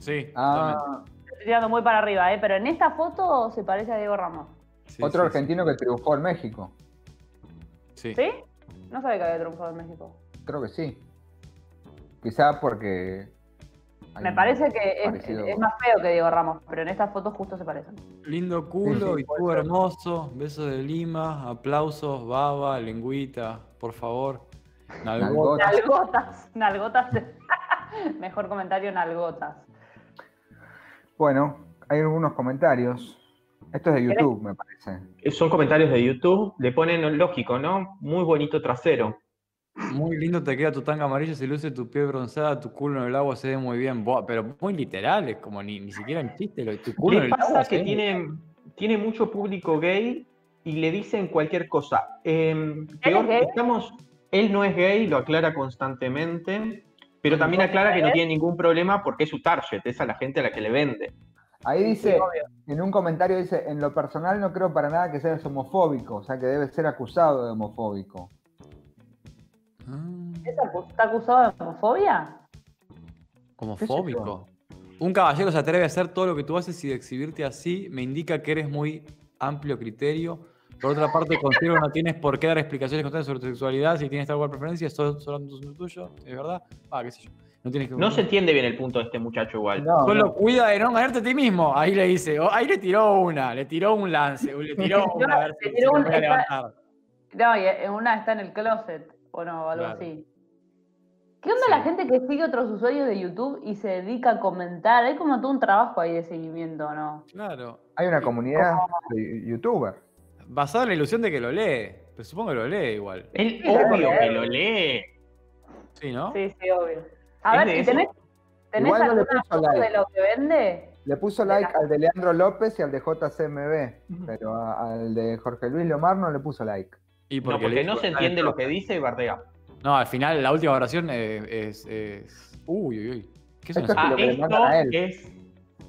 Sí, totalmente. Ah, Estoy tirando muy para arriba, ¿eh? pero en esta foto se parece a Diego Ramos. Sí, otro sí, argentino que triunfó en México. Sí. ¿Sí? No sabía que había triunfado en México. Creo que sí. Quizá porque. Me parece que es, más feo que Diego Ramos, pero en esta foto justo se parecen. Lindo culo Sí, sí, y tú hermoso. Besos de Lima, aplausos, baba, lengüita, por favor. Nalgota. Nalgotas. Nalgotas, nalgotas. [LAUGHS] Mejor comentario, nalgotas. Bueno, hay algunos comentarios. Esto es de YouTube, me parece. son comentarios de YouTube. Le ponen lógico, ¿no? Muy bonito trasero. Muy lindo te queda tu tanga amarilla, se luce tu piel bronceada, tu culo en el agua se ve muy bien. Buah, pero muy literal, es como ni, ni siquiera en chiste. Lo, tu culo en Le el agua pasa que tiene, tiene mucho público gay y le dicen cualquier cosa. Eh, peor, gay? estamos, él no es gay, lo aclara constantemente, pero también aclara que no tiene ningún problema porque es su target, es a la gente a la que le vende. Ahí dice, en un comentario dice, en lo personal no creo para nada que seas homofóbico, o sea que debe ser acusado de homofóbico. Ah. ¿Es acu- ¿Está acusado de homofobia? Como ¿Qué sé fóbico. Un caballero se atreve a hacer todo lo que tú haces y de exhibirte así me indica que eres muy amplio criterio. Por otra parte, considero que no tienes por qué dar explicaciones constantes sobre tu sexualidad. Si tienes tal cual preferencia, solo es tuyo, ¿es verdad? Ah, qué sé yo. No tienes que. No se entiende bien el punto de este muchacho igual. No, Solo no. cuida de no ganarte a ti mismo. Ahí le dice. ahí le tiró una, le tiró un lance, le tiró [LAUGHS] una. A ver si Le si tiró te un- puede está- levantar. No, y en una está en el closet, o no, algo Claro. así. ¿Qué onda Sí. la gente que sigue otros usuarios de YouTube y se dedica a comentar? Hay como todo un trabajo ahí de seguimiento, ¿no? Claro. Hay una comunidad de youtubers. Basado en la ilusión de que lo lee. Pero supongo que lo lee igual. Sí, obvio que lo lee. Sí, ¿no? Sí, sí, obvio. A ¿Es ver, de tenés, tenés Igual no le alguna puso foto de like. lo que vende? Le puso De like la- al de Leandro López y al de JCMB, pero a- al de Jorge Luis Lomar no le puso like. Y No, porque no se entiende lo que dice y bardea. No, al final la última oración es. es- Uy, uy, uy. ¿Qué es Esto es Ah, lo que le esto mandan a él. es.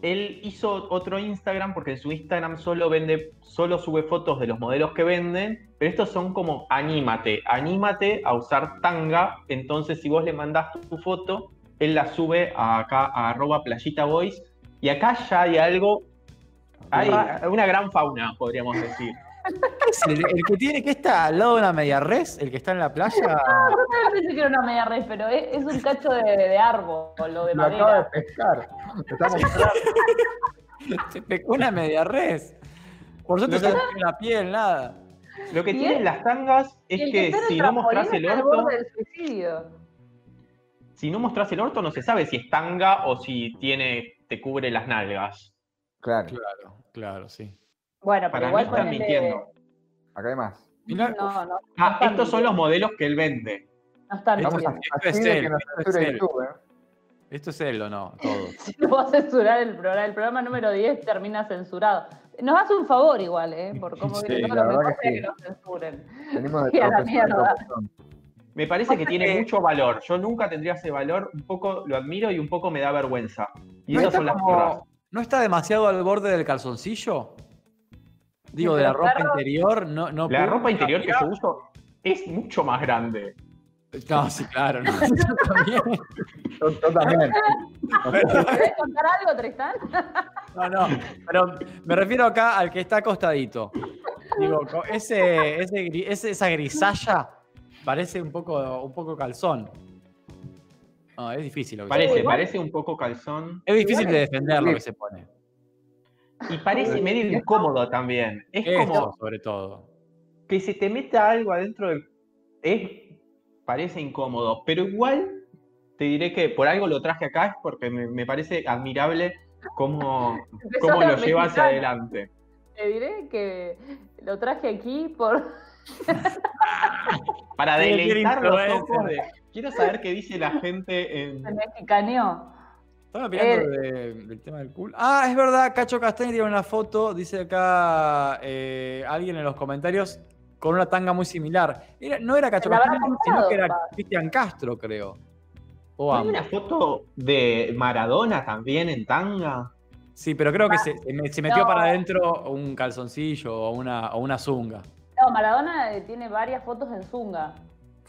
Él hizo otro Instagram porque en su Instagram solo vende, solo sube fotos de los modelos que venden, pero estos son como anímate, anímate a usar tanga. Entonces, si vos le mandás tu foto, él la sube a acá a arroba playita boys. Y acá ya hay algo. Hay una gran fauna, podríamos decir. El, el que tiene que está al lado de una media res? ¿El que está en la playa? Yo también pensé que era una media red, pero es, es un cacho de, de árbol o de Lo acaba de madera. pescar. [LAUGHS] Se pecó una media res. Por suerte le pegó la piel, nada. Lo que ¿Y tienen las tangas es que si no mostrás el orto, si no mostrás el orto, no se sabe si es tanga o si tiene, te cubre las nalgas. Claro, Claro, claro, sí. Bueno, pero Para mí igual están ponele- mintiendo. acá hay más. Mirá, No, no, Ah, estos son los modelos que él vende. No están Esto Vamos a, mintiendo. Esto es él, que nos esto es censure él. YouTube, ¿eh? ¿Esto es él o no? Todo. [LAUGHS] Si no va a censurar el programa, el programa número 10 termina censurado. Nos hace un favor igual, ¿eh? Por cómo Sí, viene todo lo que que nos censuren. Venimos de [LAUGHS] a la mierda. Me parece que tiene [LAUGHS] mucho valor. Yo nunca tendría ese valor. Un poco lo admiro y un poco me da vergüenza. Y ¿No esas son las como-. ¿No está demasiado al borde del calzoncillo? Digo, de la ropa claro. interior, no, no La ropa interior que yo uso es mucho más grande. No, sí, claro. No, [LAUGHS] yo también. Yo, yo también. ¿Querés contar algo, Tristán? No, no, pero me refiero acá al que está acostadito. Digo, ese, ese, esa grisalla parece un poco, un poco calzón. No, es difícil lo que se Parece, pone. parece un poco calzón. Es difícil de defender lo que se pone. Y parece medio incómodo también. Es Esto, como sobre todo. que se te meta algo adentro del. Es, parece incómodo. Pero igual te diré que por algo lo traje acá es porque me, me parece admirable cómo, [LAUGHS] cómo lo lleva hacia adelante. Te diré que lo traje aquí por. [LAUGHS] Para deleitar los ojos de. Quiero saber qué dice la gente en. Se mexicaneó. Estaba opinando Eh, de- del tema del culo. Ah, es verdad, Cacho Castaña tiene una foto, dice acá eh, alguien en los comentarios, con una tanga muy similar. Era- no era Cacho Castaña, sino que era. Cristian Castro, creo. O ¿Hay una foto de Maradona también en tanga? Sí, pero creo que se, se me- se metió No. para adentro un calzoncillo o una, o una zunga. No, Maradona eh, tiene varias fotos en Zunga.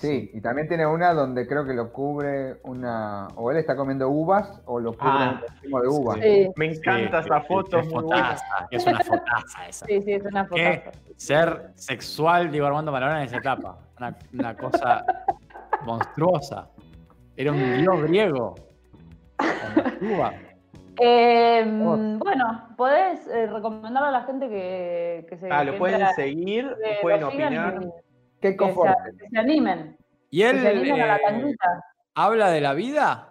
Sí, y también tiene una donde creo que lo cubre una. O él está comiendo uvas o lo cubre Ah, un consumo de uvas. Sí, Me encanta Sí, esa sí, foto, es es muy buena. fotaza, Es una [LAUGHS] fotaza esa. sí, sí, es una foto. ¿Qué? Ser sexual, digo Armando Maradona en esa etapa. Una, una cosa [LAUGHS] monstruosa. Era un dios griego. Uvas. Eh, Oh. Bueno, podés eh, recomendarle a la gente que, que se. Ah, lo pueden seguir, pueden opinar. y Que confort. se, que se animen. ¿Y Que él se animen a la eh, tanguita. habla de la vida?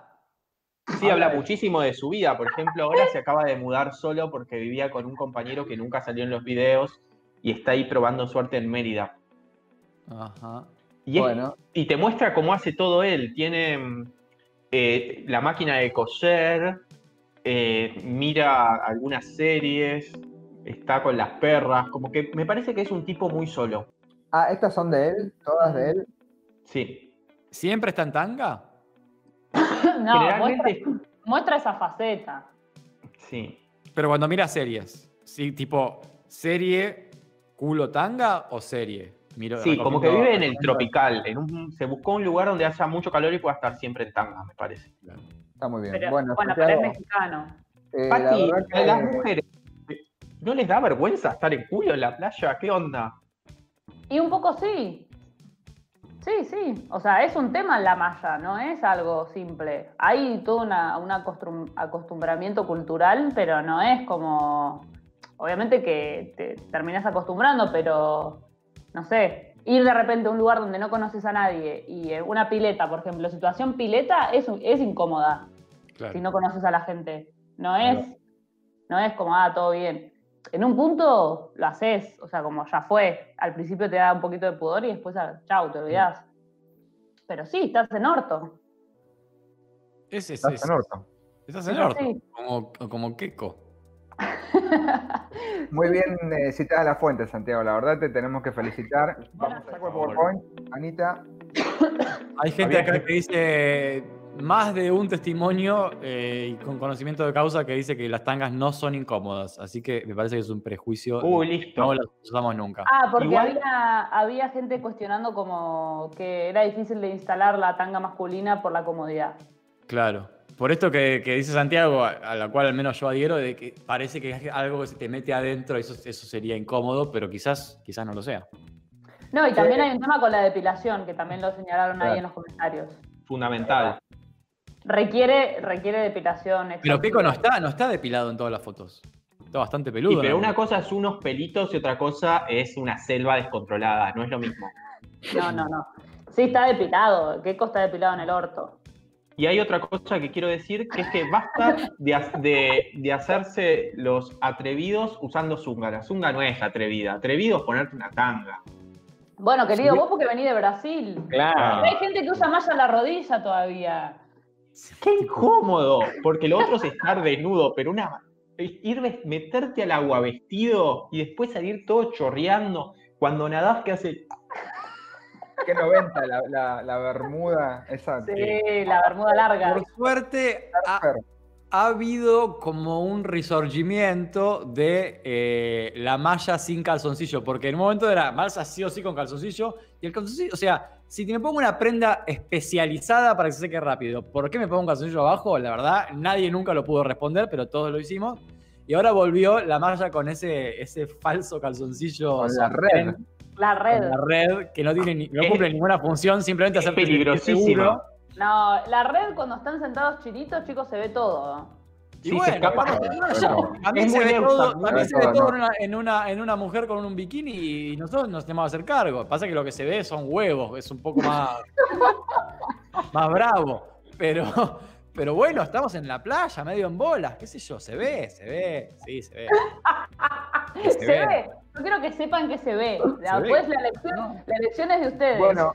Sí, habla muchísimo de su vida. Por ejemplo, ahora se acaba de mudar solo porque vivía con un compañero que nunca salió en los videos y está ahí probando suerte en Mérida. Ajá. Y, es- Bueno, y te muestra cómo hace todo él. Tiene eh, la máquina de coser, eh, mira algunas series, está con las perras. Como que me parece que es un tipo muy solo. Ah, estas son de él, todas de él. Sí. ¿Siempre está en tanga? [COUGHS] No, muestra, Generalmente, muestra esa faceta. sí. Pero cuando mira series, sí, tipo, serie culo tanga o serie. Miro- Sí, como que vive en el tropical. En un, se buscó un lugar donde haya mucho calor y pueda estar siempre en tanga, me parece. Está muy bien. Pero, bueno, bueno, pero es mexicano. eh, la Pati, verdad a las mujeres, ¿no les da vergüenza estar en culo en la playa? ¿Qué onda? Y un poco sí. Sí, sí. O sea, es un tema en la malla, no es algo simple. Hay todo una, un acostum- acostumbramiento cultural, pero no es como. Obviamente que te terminas acostumbrando, pero no sé. Ir de repente a un lugar donde no conoces a nadie y en una pileta, por ejemplo, situación pileta es, es incómoda Claro. si no conoces a la gente. No es, no es como, ah, todo bien. En un punto lo haces, o sea, como ya fue. Al principio te da un poquito de pudor y después, ah, chau, te olvidás. Pero sí, estás en orto. Es, es, Estás es- en orto. estás en Sí. orto, como, como Keiko. [LAUGHS] Muy bien eh, citada la fuente, Santiago. La verdad te tenemos que felicitar. Vamos, Por el favor. PowerPoint. Anita, Hay gente acá que dice más de un testimonio eh, y con conocimiento de causa que dice que las tangas no son incómodas. Así que me parece que es un prejuicio. Uy, y listo. no las usamos nunca. Ah, porque Igual- había, había gente cuestionando como que era difícil de instalar la tanga masculina por la comodidad. Claro. Por esto que, que dice Santiago, a, a la cual al menos yo adhiero, de que parece que es algo que se te mete adentro, eso, eso sería incómodo, pero quizás, quizás no lo sea. No, y también hay un tema con la depilación, que también lo señalaron ahí en los comentarios. Fundamental. Requiere, requiere depilación. Pero. Keiko no está, no está depilado en todas las fotos. Está bastante peludo. Y pero ¿no? una cosa es unos pelitos y otra cosa es una selva descontrolada, no es lo mismo. No, no, no. Sí, está depilado. Keiko está depilado en el orto. Y hay otra cosa que quiero decir, que es que basta de, de- de hacerse los atrevidos usando zunga. La zunga no es atrevida. Atrevido es ponerte una tanga. Bueno, querido, Sí. vos porque venís de Brasil. Claro. Hay gente que usa malla a la rodilla todavía. ¡Qué incómodo! Porque lo otro es estar desnudo, pero una ir meterte al agua vestido y después salir todo chorreando. Cuando nadás, ¿qué hace? ¿qué 90? La, la, la bermuda, esa. que- Sí, la bermuda larga. Por suerte, ha habido como un resurgimiento de eh, la malla sin calzoncillo, porque en un momento era malla sí o sí con calzoncillo, y el calzoncillo, o sea, si me pongo una prenda especializada para que se seque rápido, ¿por qué me pongo un calzoncillo abajo? La verdad, nadie nunca lo pudo responder, pero todos lo hicimos. Y ahora volvió la malla con ese, ese falso calzoncillo. Con la red. La con red. la red, que no, tiene ni- no cumple ninguna función, simplemente es hacer peligrosísima. No, la red cuando están sentados chinitos, chicos, se ve todo. Y Sí, se bueno, escapa. vamos, Bueno, vamos, a mí es se ve todo, a mí se ve neutra, todo ¿no? en, una, en, una, en una mujer con un bikini y nosotros nos tenemos que hacer cargo. Pasa que lo que se ve son huevos, es un poco más, [LAUGHS] más bravo. Pero, pero bueno, estamos en la playa, medio en bolas, qué sé yo, se ve, se ve, sí, se ve. [LAUGHS] Se, ve. Yo quiero que sepan que se ve. Después la elección, la elección es de ustedes. Bueno,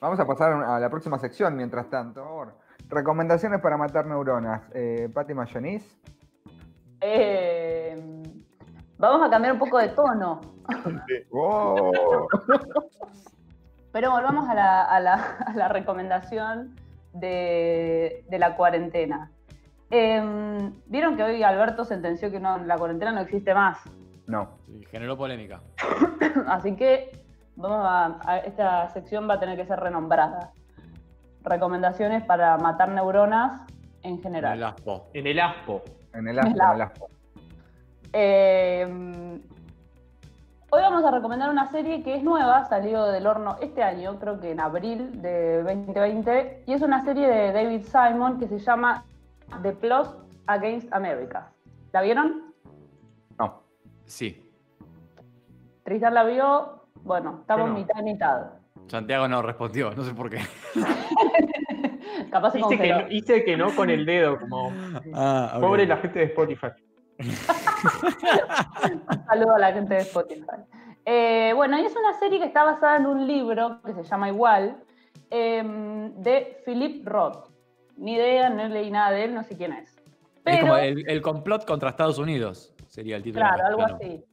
vamos a pasar a la próxima sección mientras tanto. por favor. Recomendaciones para matar neuronas. Eh, Patti Mayonis. Eh, vamos a cambiar un poco de tono. Oh. Pero volvamos a la, a la- a la recomendación de, de la cuarentena. Em, Vieron que hoy Alberto sentenció que no, la cuarentena no existe más. No. Sí, generó polémica. [COUGHS] Así que vamos a, a- esta sección va a tener que ser renombrada. Recomendaciones para matar neuronas en En general. el aspo. En el aspo. En el aspo, en el aspo. Eh, hoy vamos a recomendar una serie que es nueva, salió del horno este año, creo que en abril de 2020, y es una serie de David Simon que se llama The Plot Against America. ¿La vieron? No. Sí. Tristan la vio, bueno, estamos no. mitad y mitad. Santiago no respondió, no sé por qué. [LAUGHS] Capaz se Hice que, no, hice que no con el dedo, como Ah, pobre la gente de Spotify. Un [LAUGHS] saludo a la gente de Spotify. Eh, bueno, y es una serie que está basada en un libro que se llama igual, em, de Philip Roth. Ni idea, no leí nada de él, no sé quién es. Es como el, el complot contra Estados Unidos, sería el título. claro, algo así.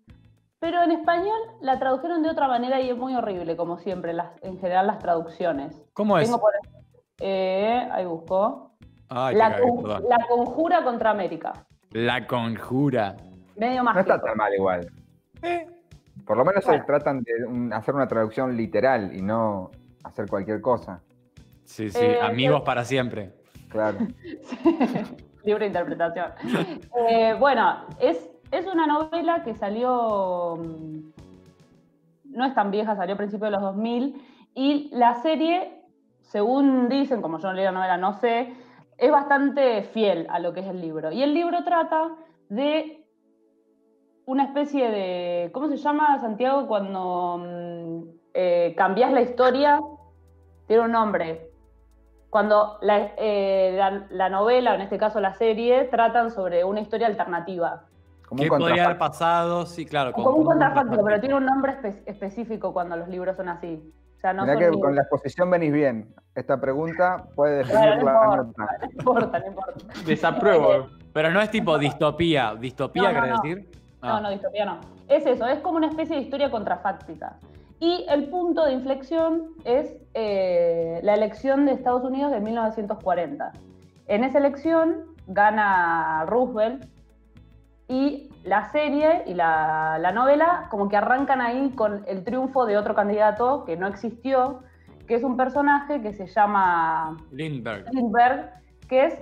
Pero en español la tradujeron de otra manera y es muy horrible, como siempre, las, en general las traducciones. ¿Cómo es? Tengo por- eh, ahí busco. Ay, te La, cagué, con- perdón. la conjura contra América. La conjura. Medio No mágico. está tan mal igual. Eh, Por lo menos se Bueno. tratan de un- hacer una traducción literal y no hacer cualquier cosa. Sí, sí, Eh, amigos yo- para siempre. Claro. [LAUGHS] Libre interpretación. Eh, bueno, es, es una novela que salió, mm, no es tan vieja, salió a principios de los 2000, y la serie, según dicen, como yo no leí la novela, no sé, es bastante fiel a lo que es el libro. Y el libro trata de una especie de, ¿cómo se llama, Santiago, cuando mm, eh, cambias la historia? Tiene un nombre. Cuando la, eh, la- la novela, en este caso la serie, tratan sobre una historia alternativa. Como un ¿Qué podría haber pasado? Sí, claro. Como un contrafáctico, pero tiene un nombre espe- específico cuando los libros son así. O sea, no Mirá son que ni- con la exposición venís bien. Esta pregunta puede definir no la no importa, no importa. Desapruebo. Pero no es tipo distopía. ¿Distopía No, no, querés no. decir? No, Ah. no, distopía no. Es eso, es como una especie de historia contrafáctica. Y el punto de inflexión es eh, la elección de Estados Unidos de 1940. En esa elección gana Roosevelt y la serie y la, la novela como que arrancan ahí con el triunfo de otro candidato que no existió, que es un personaje que se llama Lindbergh. Lindbergh, que es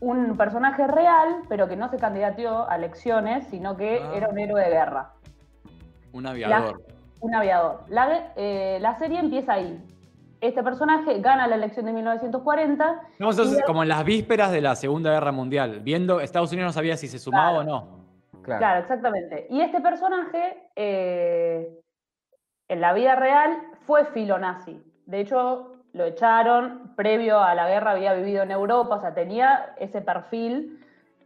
un personaje real, pero que no se candidateó a elecciones, sino que Ah. era un héroe de guerra, Un aviador. un aviador. La, eh, la serie empieza ahí. Este personaje gana la elección de 1940. No, eso es Y la- como en las vísperas de la Segunda Guerra Mundial. Viendo, Estados Unidos no sabía si se sumaba Claro. o no. Claro. Claro, exactamente. Y este personaje, eh, en la vida real, fue filonazi. De hecho, lo echaron, previo a la guerra había vivido en Europa, o sea, tenía ese perfil.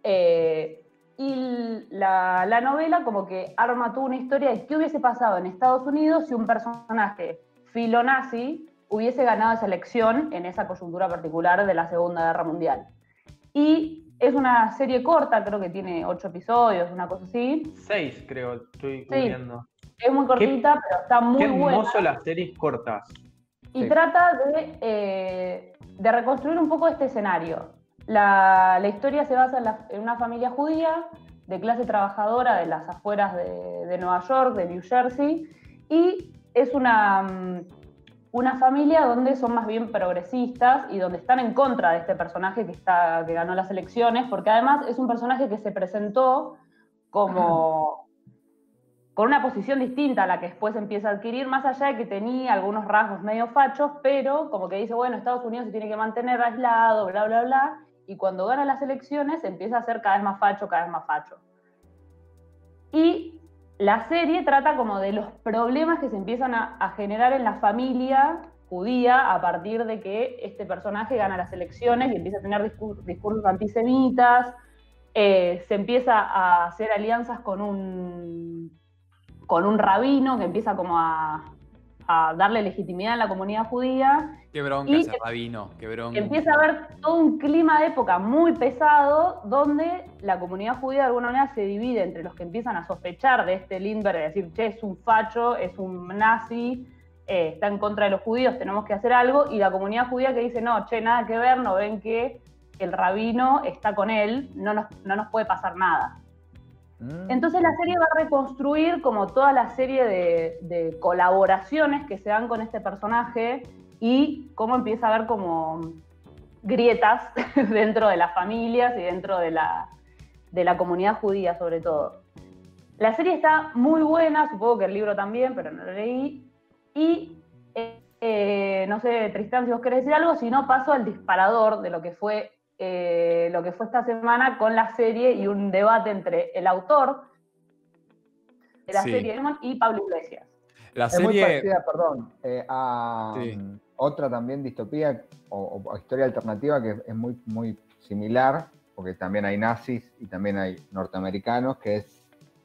eh, y la, la novela como que arma toda una historia de qué hubiese pasado en Estados Unidos si un personaje filonazi hubiese ganado esa elección en esa coyuntura particular de la Segunda Guerra Mundial. Y es una serie corta, creo que tiene ocho episodios, una cosa así. Seis, creo, estoy googleando. Es muy cortita, pero está muy Qué buena. hermoso las series cortas. Y Sí. trata de, eh, de reconstruir un poco este escenario. La, la historia se basa en, la- en una familia judía de clase trabajadora de las afueras de, de Nueva York, de New Jersey, y es una, mm, una familia donde son más bien progresistas y donde están en contra de este personaje que, está, que ganó las elecciones, porque además es un personaje que se presentó como con una posición distinta a la que después empieza a adquirir, más allá de que tenía algunos rasgos medio fachos, pero como que dice, bueno, Estados Unidos se tiene que mantener aislado, bla, bla, bla, y cuando gana las elecciones empieza a ser cada vez más facho, cada vez más facho. Y la serie trata como de los problemas que se empiezan a, generar en la familia judía a partir de que este personaje gana las elecciones y empieza a tener discur- discursos antisemitas, eh, se empieza a hacer alianzas con un, con un rabino que empieza como a, a darle legitimidad a la comunidad judía Qué bronca Y ese rabino, qué bronca. empieza a haber todo un clima de época muy pesado donde la comunidad judía de alguna manera se divide entre los que empiezan a sospechar de este Lindbergh, de decir, che, es un facho, es un nazi, eh, está en contra de los judíos, tenemos que hacer algo, y la comunidad judía que dice, no, che, nada que ver, no ven que el rabino está con él, no nos, no nos puede pasar nada. Mm. Entonces la serie va a reconstruir como toda la serie de, de colaboraciones que se dan con este personaje y cómo empieza a haber como grietas [LAUGHS] dentro de las familias y dentro de la, de la comunidad judía sobre todo. La serie está muy buena, supongo que el libro también, pero no lo leí. Y eh, eh, no sé, Tristán, si vos querés decir algo, si no paso al disparador de lo que fue eh, lo que fue esta semana con la serie y un debate entre el autor de la Sí. serie y Pablo Iglesias. La Es muy serie. parecida, perdón, eh, a Sí. mm, otra también distopía o, o historia alternativa que es muy, muy similar, porque también hay nazis y también hay norteamericanos, que es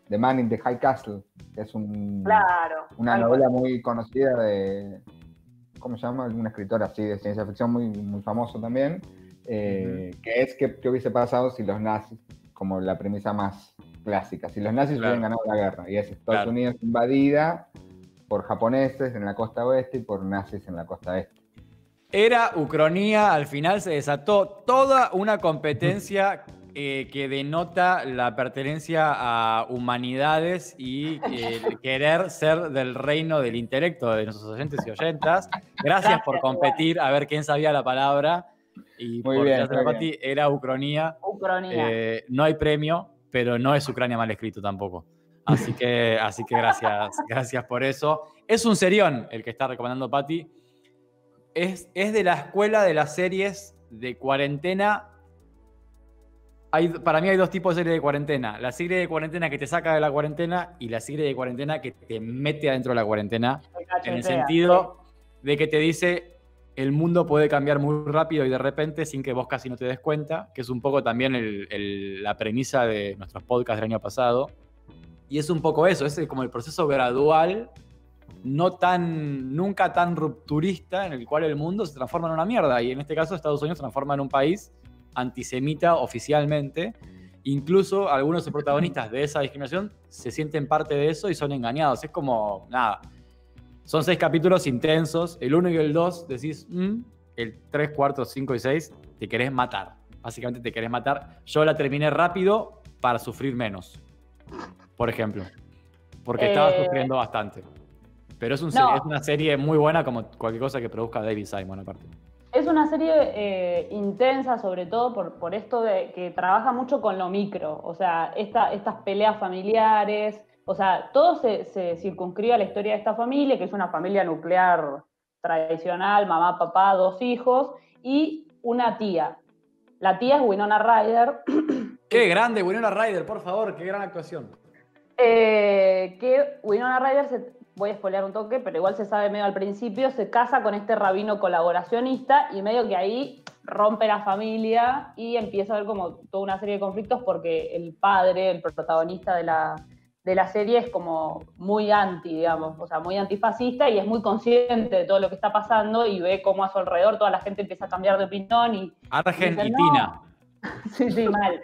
The Man in the High Castle, que es un, Claro. una novela cual. muy conocida de, ¿cómo se llama? Un escritor así de ciencia ficción muy, muy famoso también, eh, que es que, hubiese pasado si los nazis, como la premisa más clásica, si los nazis Claro. hubieran ganado la guerra, y es Estados Claro. Unidos invadida por japoneses en la costa oeste y por nazis en la costa este. Era Ucronía, al final se desató toda una competencia eh, que denota la pertenencia a humanidades y el [LAUGHS] querer ser del reino del intelecto de nuestros oyentes y oyentas. Gracias por competir, a ver quién sabía la palabra. Y Muy por bien, era Ucronía. Ucronía. Eh, no hay premio, pero no es Ucrania mal escrito tampoco. Así que, así que gracias, [LAUGHS] gracias por eso. Es un serión el que está recomendando Patti. Es, es de la escuela de las series de cuarentena. Hay, para mí hay dos tipos de series de cuarentena. La serie de cuarentena que te saca de la cuarentena y la serie de cuarentena que te mete adentro de la cuarentena. En el sentido de que te dice el mundo puede cambiar muy rápido y de repente sin que vos casi no te des cuenta, que es un poco también la premisa de nuestros podcasts del año pasado. Y es un poco eso, es como el proceso gradual, no tan, nunca tan rupturista, en el cual el mundo se transforma en una mierda. Y en este caso Estados Unidos se transforma en un país antisemita oficialmente. Incluso algunos protagonistas de esa discriminación se sienten parte de eso y son engañados. Es como, nada, son seis capítulos intensos. El 1 y el 2 decís, "Mm", el 3, 4, 5 y 6 te querés matar. Básicamente te querés matar. Yo la terminé rápido para sufrir menos. Por ejemplo. Porque estaba Eh, sufriendo bastante. Pero es, un no. se- es una serie muy buena como cualquier cosa que produzca David Simon aparte. Es una serie eh, intensa, sobre todo por, por esto de que trabaja mucho con lo micro, o sea, esta- estas peleas familiares, o sea, todo se, se circunscribe a la historia de esta familia, que es una familia nuclear tradicional, mamá, papá, dos hijos y una tía. La tía es Winona Ryder, [COUGHS] Qué grande, Winona Ryder, por favor, qué gran actuación. eh, que Winona Ryder, se, voy a spoilear un toque, pero igual se sabe medio al principio, se casa con este rabino colaboracionista y medio que ahí rompe la familia y empieza a haber como toda una serie de conflictos porque el padre, el protagonista de la, de la serie es como muy anti, digamos, o sea, muy antifascista y es muy consciente de todo lo que está pasando y ve cómo a su alrededor toda la gente empieza a cambiar de opinión y Argen Dice, y. [LAUGHS] Sí, sí, mal.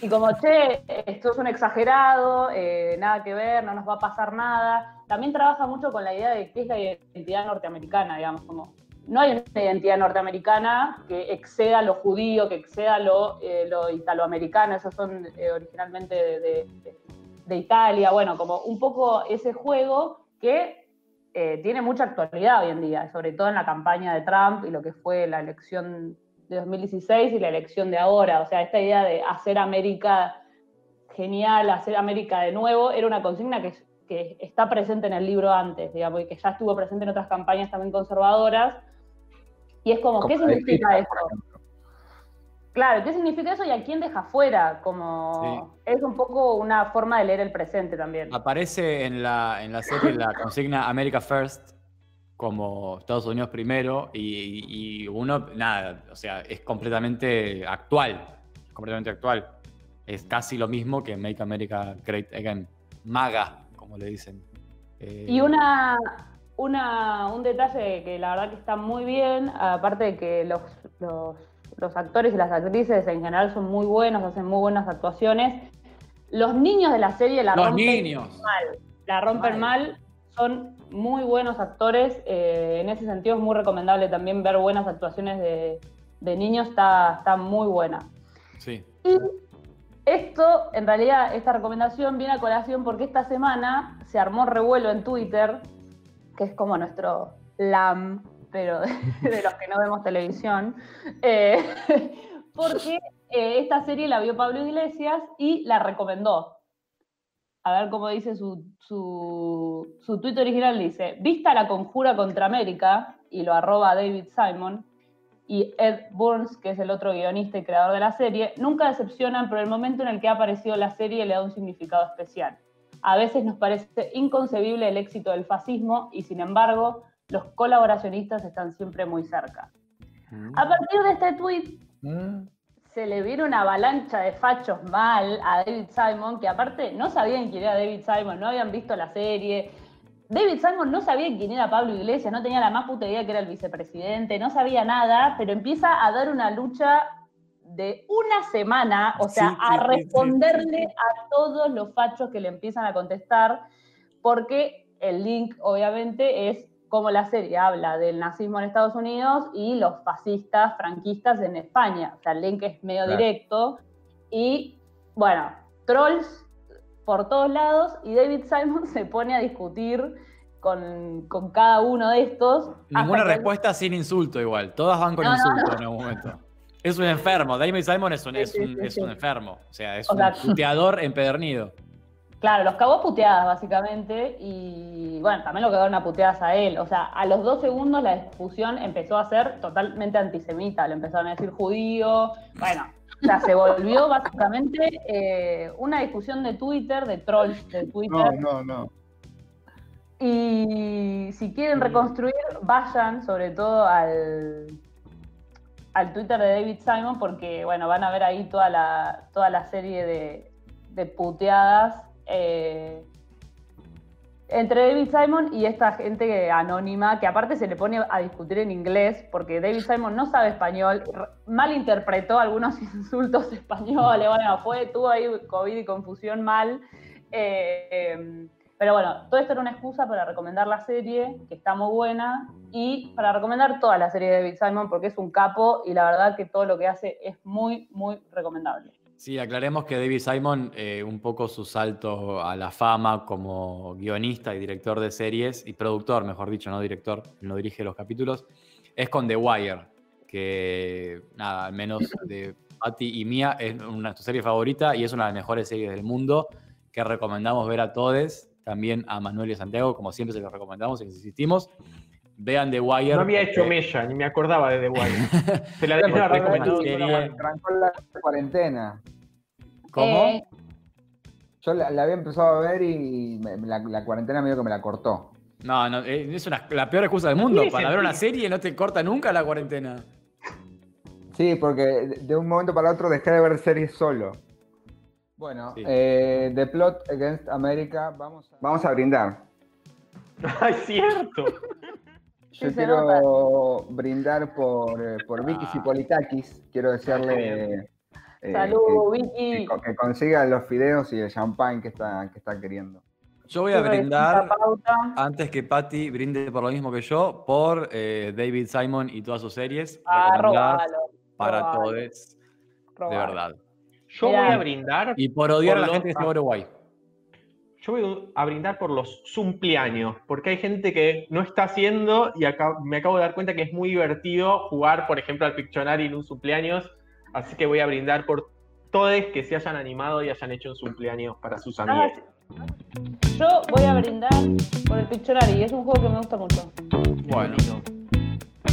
Y como, che, esto es un exagerado, eh, nada que ver, no nos va a pasar nada. También trabaja mucho con la idea de qué es la identidad norteamericana, digamos, como no hay una identidad norteamericana que exceda lo judío, que exceda lo, eh, lo italoamericano, esos son eh, originalmente de, de- de Italia, bueno, como un poco ese juego que eh, tiene mucha actualidad hoy en día, sobre todo en la campaña de Trump y lo que fue la elección de 2016 y la elección de ahora. O sea, esta idea de hacer América genial, hacer América de nuevo, era una consigna que, que está presente en el libro antes, digamos, y que ya estuvo presente en otras campañas también conservadoras. Y es como, Como ¿qué de significa ejemplo. Claro, ¿qué significa eso y a quién deja fuera? Como es un poco una forma de leer el presente también. Aparece en la, en la serie la consigna America First como Estados Unidos primero y, y uno, nada, o sea, es completamente actual, completamente actual. Es casi lo mismo que Make America Great Again. MAGA, como le dicen. Eh, Y una, una, un detalle que la verdad que está muy bien, aparte de que los, los, los actores y las actrices en general son muy buenos, hacen muy buenas actuaciones, los niños de la serie la Los rompen niños. mal, la rompen mal, son muy buenos actores, eh, en ese sentido es muy recomendable también ver buenas actuaciones de, de niños, está, está muy buena. Sí. Y esto, en realidad, esta recomendación viene a colación porque esta semana se armó revuelo en Twitter, que es como nuestro LAM, pero [LAUGHS] de, los que no vemos televisión, eh, [LAUGHS] porque eh, esta serie la vio Pablo Iglesias y la recomendó. A ver cómo dice su, su, su tweet original, dice, vista la conjura contra América, y lo arroba David Simon, y Ed Burns, que es el otro guionista y creador de la serie, nunca decepcionan, pero el momento en el que ha aparecido la serie le da un significado especial. A veces nos parece inconcebible el éxito del fascismo y sin embargo los colaboracionistas están siempre muy cerca. A partir de este tweet Mm. se le vino una avalancha de fachos mal a David Simon, que aparte no sabían quién era David Simon, no habían visto la serie. David Simon no sabía quién era Pablo Iglesias, no tenía la más puta idea que era el vicepresidente, no sabía nada, pero empieza a dar una lucha de una semana, o sea, Sí, sí, a responderle sí. a todos los fachos que le empiezan a contestar, porque el link, obviamente, es cómo la serie habla del nazismo en Estados Unidos y los fascistas, franquistas en España. O sea, el link es medio Claro. directo. Y, bueno, trolls por todos lados y David Simon [LAUGHS] se pone a discutir con, con cada uno de estos. Ninguna respuesta sin insulto igual. Todas van con No, insulto no. en algún momento. Es un enfermo. David Simon es un, Sí, es un, sí, es sí. un enfermo. O sea, es O un sea- puteador empedernido. Claro, los cagó a puteadas, básicamente, y bueno, también lo cagaron a puteadas a él. O sea, a los dos segundos la discusión empezó a ser totalmente antisemita, le empezaron a decir judío, bueno, o sea, se volvió básicamente eh, una discusión de Twitter, de trolls de Twitter, No, no, no. y si quieren reconstruir, vayan sobre todo al, al Twitter de David Simon, porque bueno, van a ver ahí toda la, toda la serie de, de puteadas eh, entre David Simon y esta gente anónima, que aparte se le pone a discutir en inglés, porque David Simon no sabe español, malinterpretó algunos [LAUGHS] insultos españoles, bueno, fue, tuvo ahí COVID y confusión mal. eh, eh, pero bueno, todo esto era una excusa para recomendar la serie, que está muy buena, y para recomendar toda la serie de David Simon, porque es un capo y la verdad que todo lo que hace es muy, muy recomendable. Sí, aclaremos que David Simon, eh, un poco su salto a la fama como guionista y director de series, y productor, mejor dicho, no director, no dirige los capítulos, es con The Wire, que nada, al menos de Patty y mía, es una tu serie favorita y es una de las mejores series del mundo que recomendamos ver a todos, también a Manuel y Santiago, como siempre se los recomendamos y les insistimos. Vean The Wire. No había hecho porque- mella, ni me acordaba de The Wire. [LAUGHS] Se la es una recomendado. Arrancó la cuarentena. ¿Cómo? Eh, Yo la, la había empezado a ver y me- la, la cuarentena medio que me la cortó. No, no, eh, es una- la peor excusa del mundo. Para ver una serie no te corta nunca la cuarentena. Sí, porque de de un momento para otro dejé de ver series solo. Bueno, Sí. eh, The Plot Against America, vamos a, vamos a brindar. [LAUGHS] Ay, cierto. Yo quiero brindar por, eh, por Vicky Ah. Cipolitakis. Quiero desearle eh, Salud, que, Vicky. que- que consiga los fideos y el champán que está, que está queriendo. Yo voy a brindar, antes que Patty brinde por lo mismo que yo, por eh, David Simon y todas sus series Ah, robalo, para robalo, todos, de verdad. Yo voy a brindar. Y por odiar Por a la los- gente que está en Uruguay. Yo voy a brindar por los cumpleaños, porque hay gente que no está haciendo y acá, me acabo de dar cuenta que es muy divertido jugar, por ejemplo, al Pictionary en un cumpleaños. Así que voy a brindar por todos que se hayan animado y hayan hecho un cumpleaños para sus Ah, amigos. Yo voy a brindar por el Pictionary, es un juego que me gusta mucho. Bueno,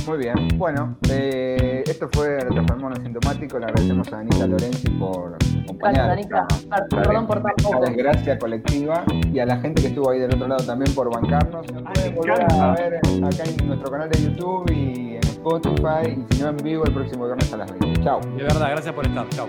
Muy bien. Bueno, eh, esto fue Retroformono Sintomático. Le agradecemos a Anita Lorenzi por Gracias, acompañarnos. Anita. Perdón por tan Esta poco. desgracia colectiva y a la gente que estuvo ahí del otro lado también por bancarnos. Nos Ay, pueden volver a ver acá en nuestro canal de YouTube y en Spotify y si no en vivo el próximo viernes a las 20. Chao. de verdad, gracias por estar. Chao.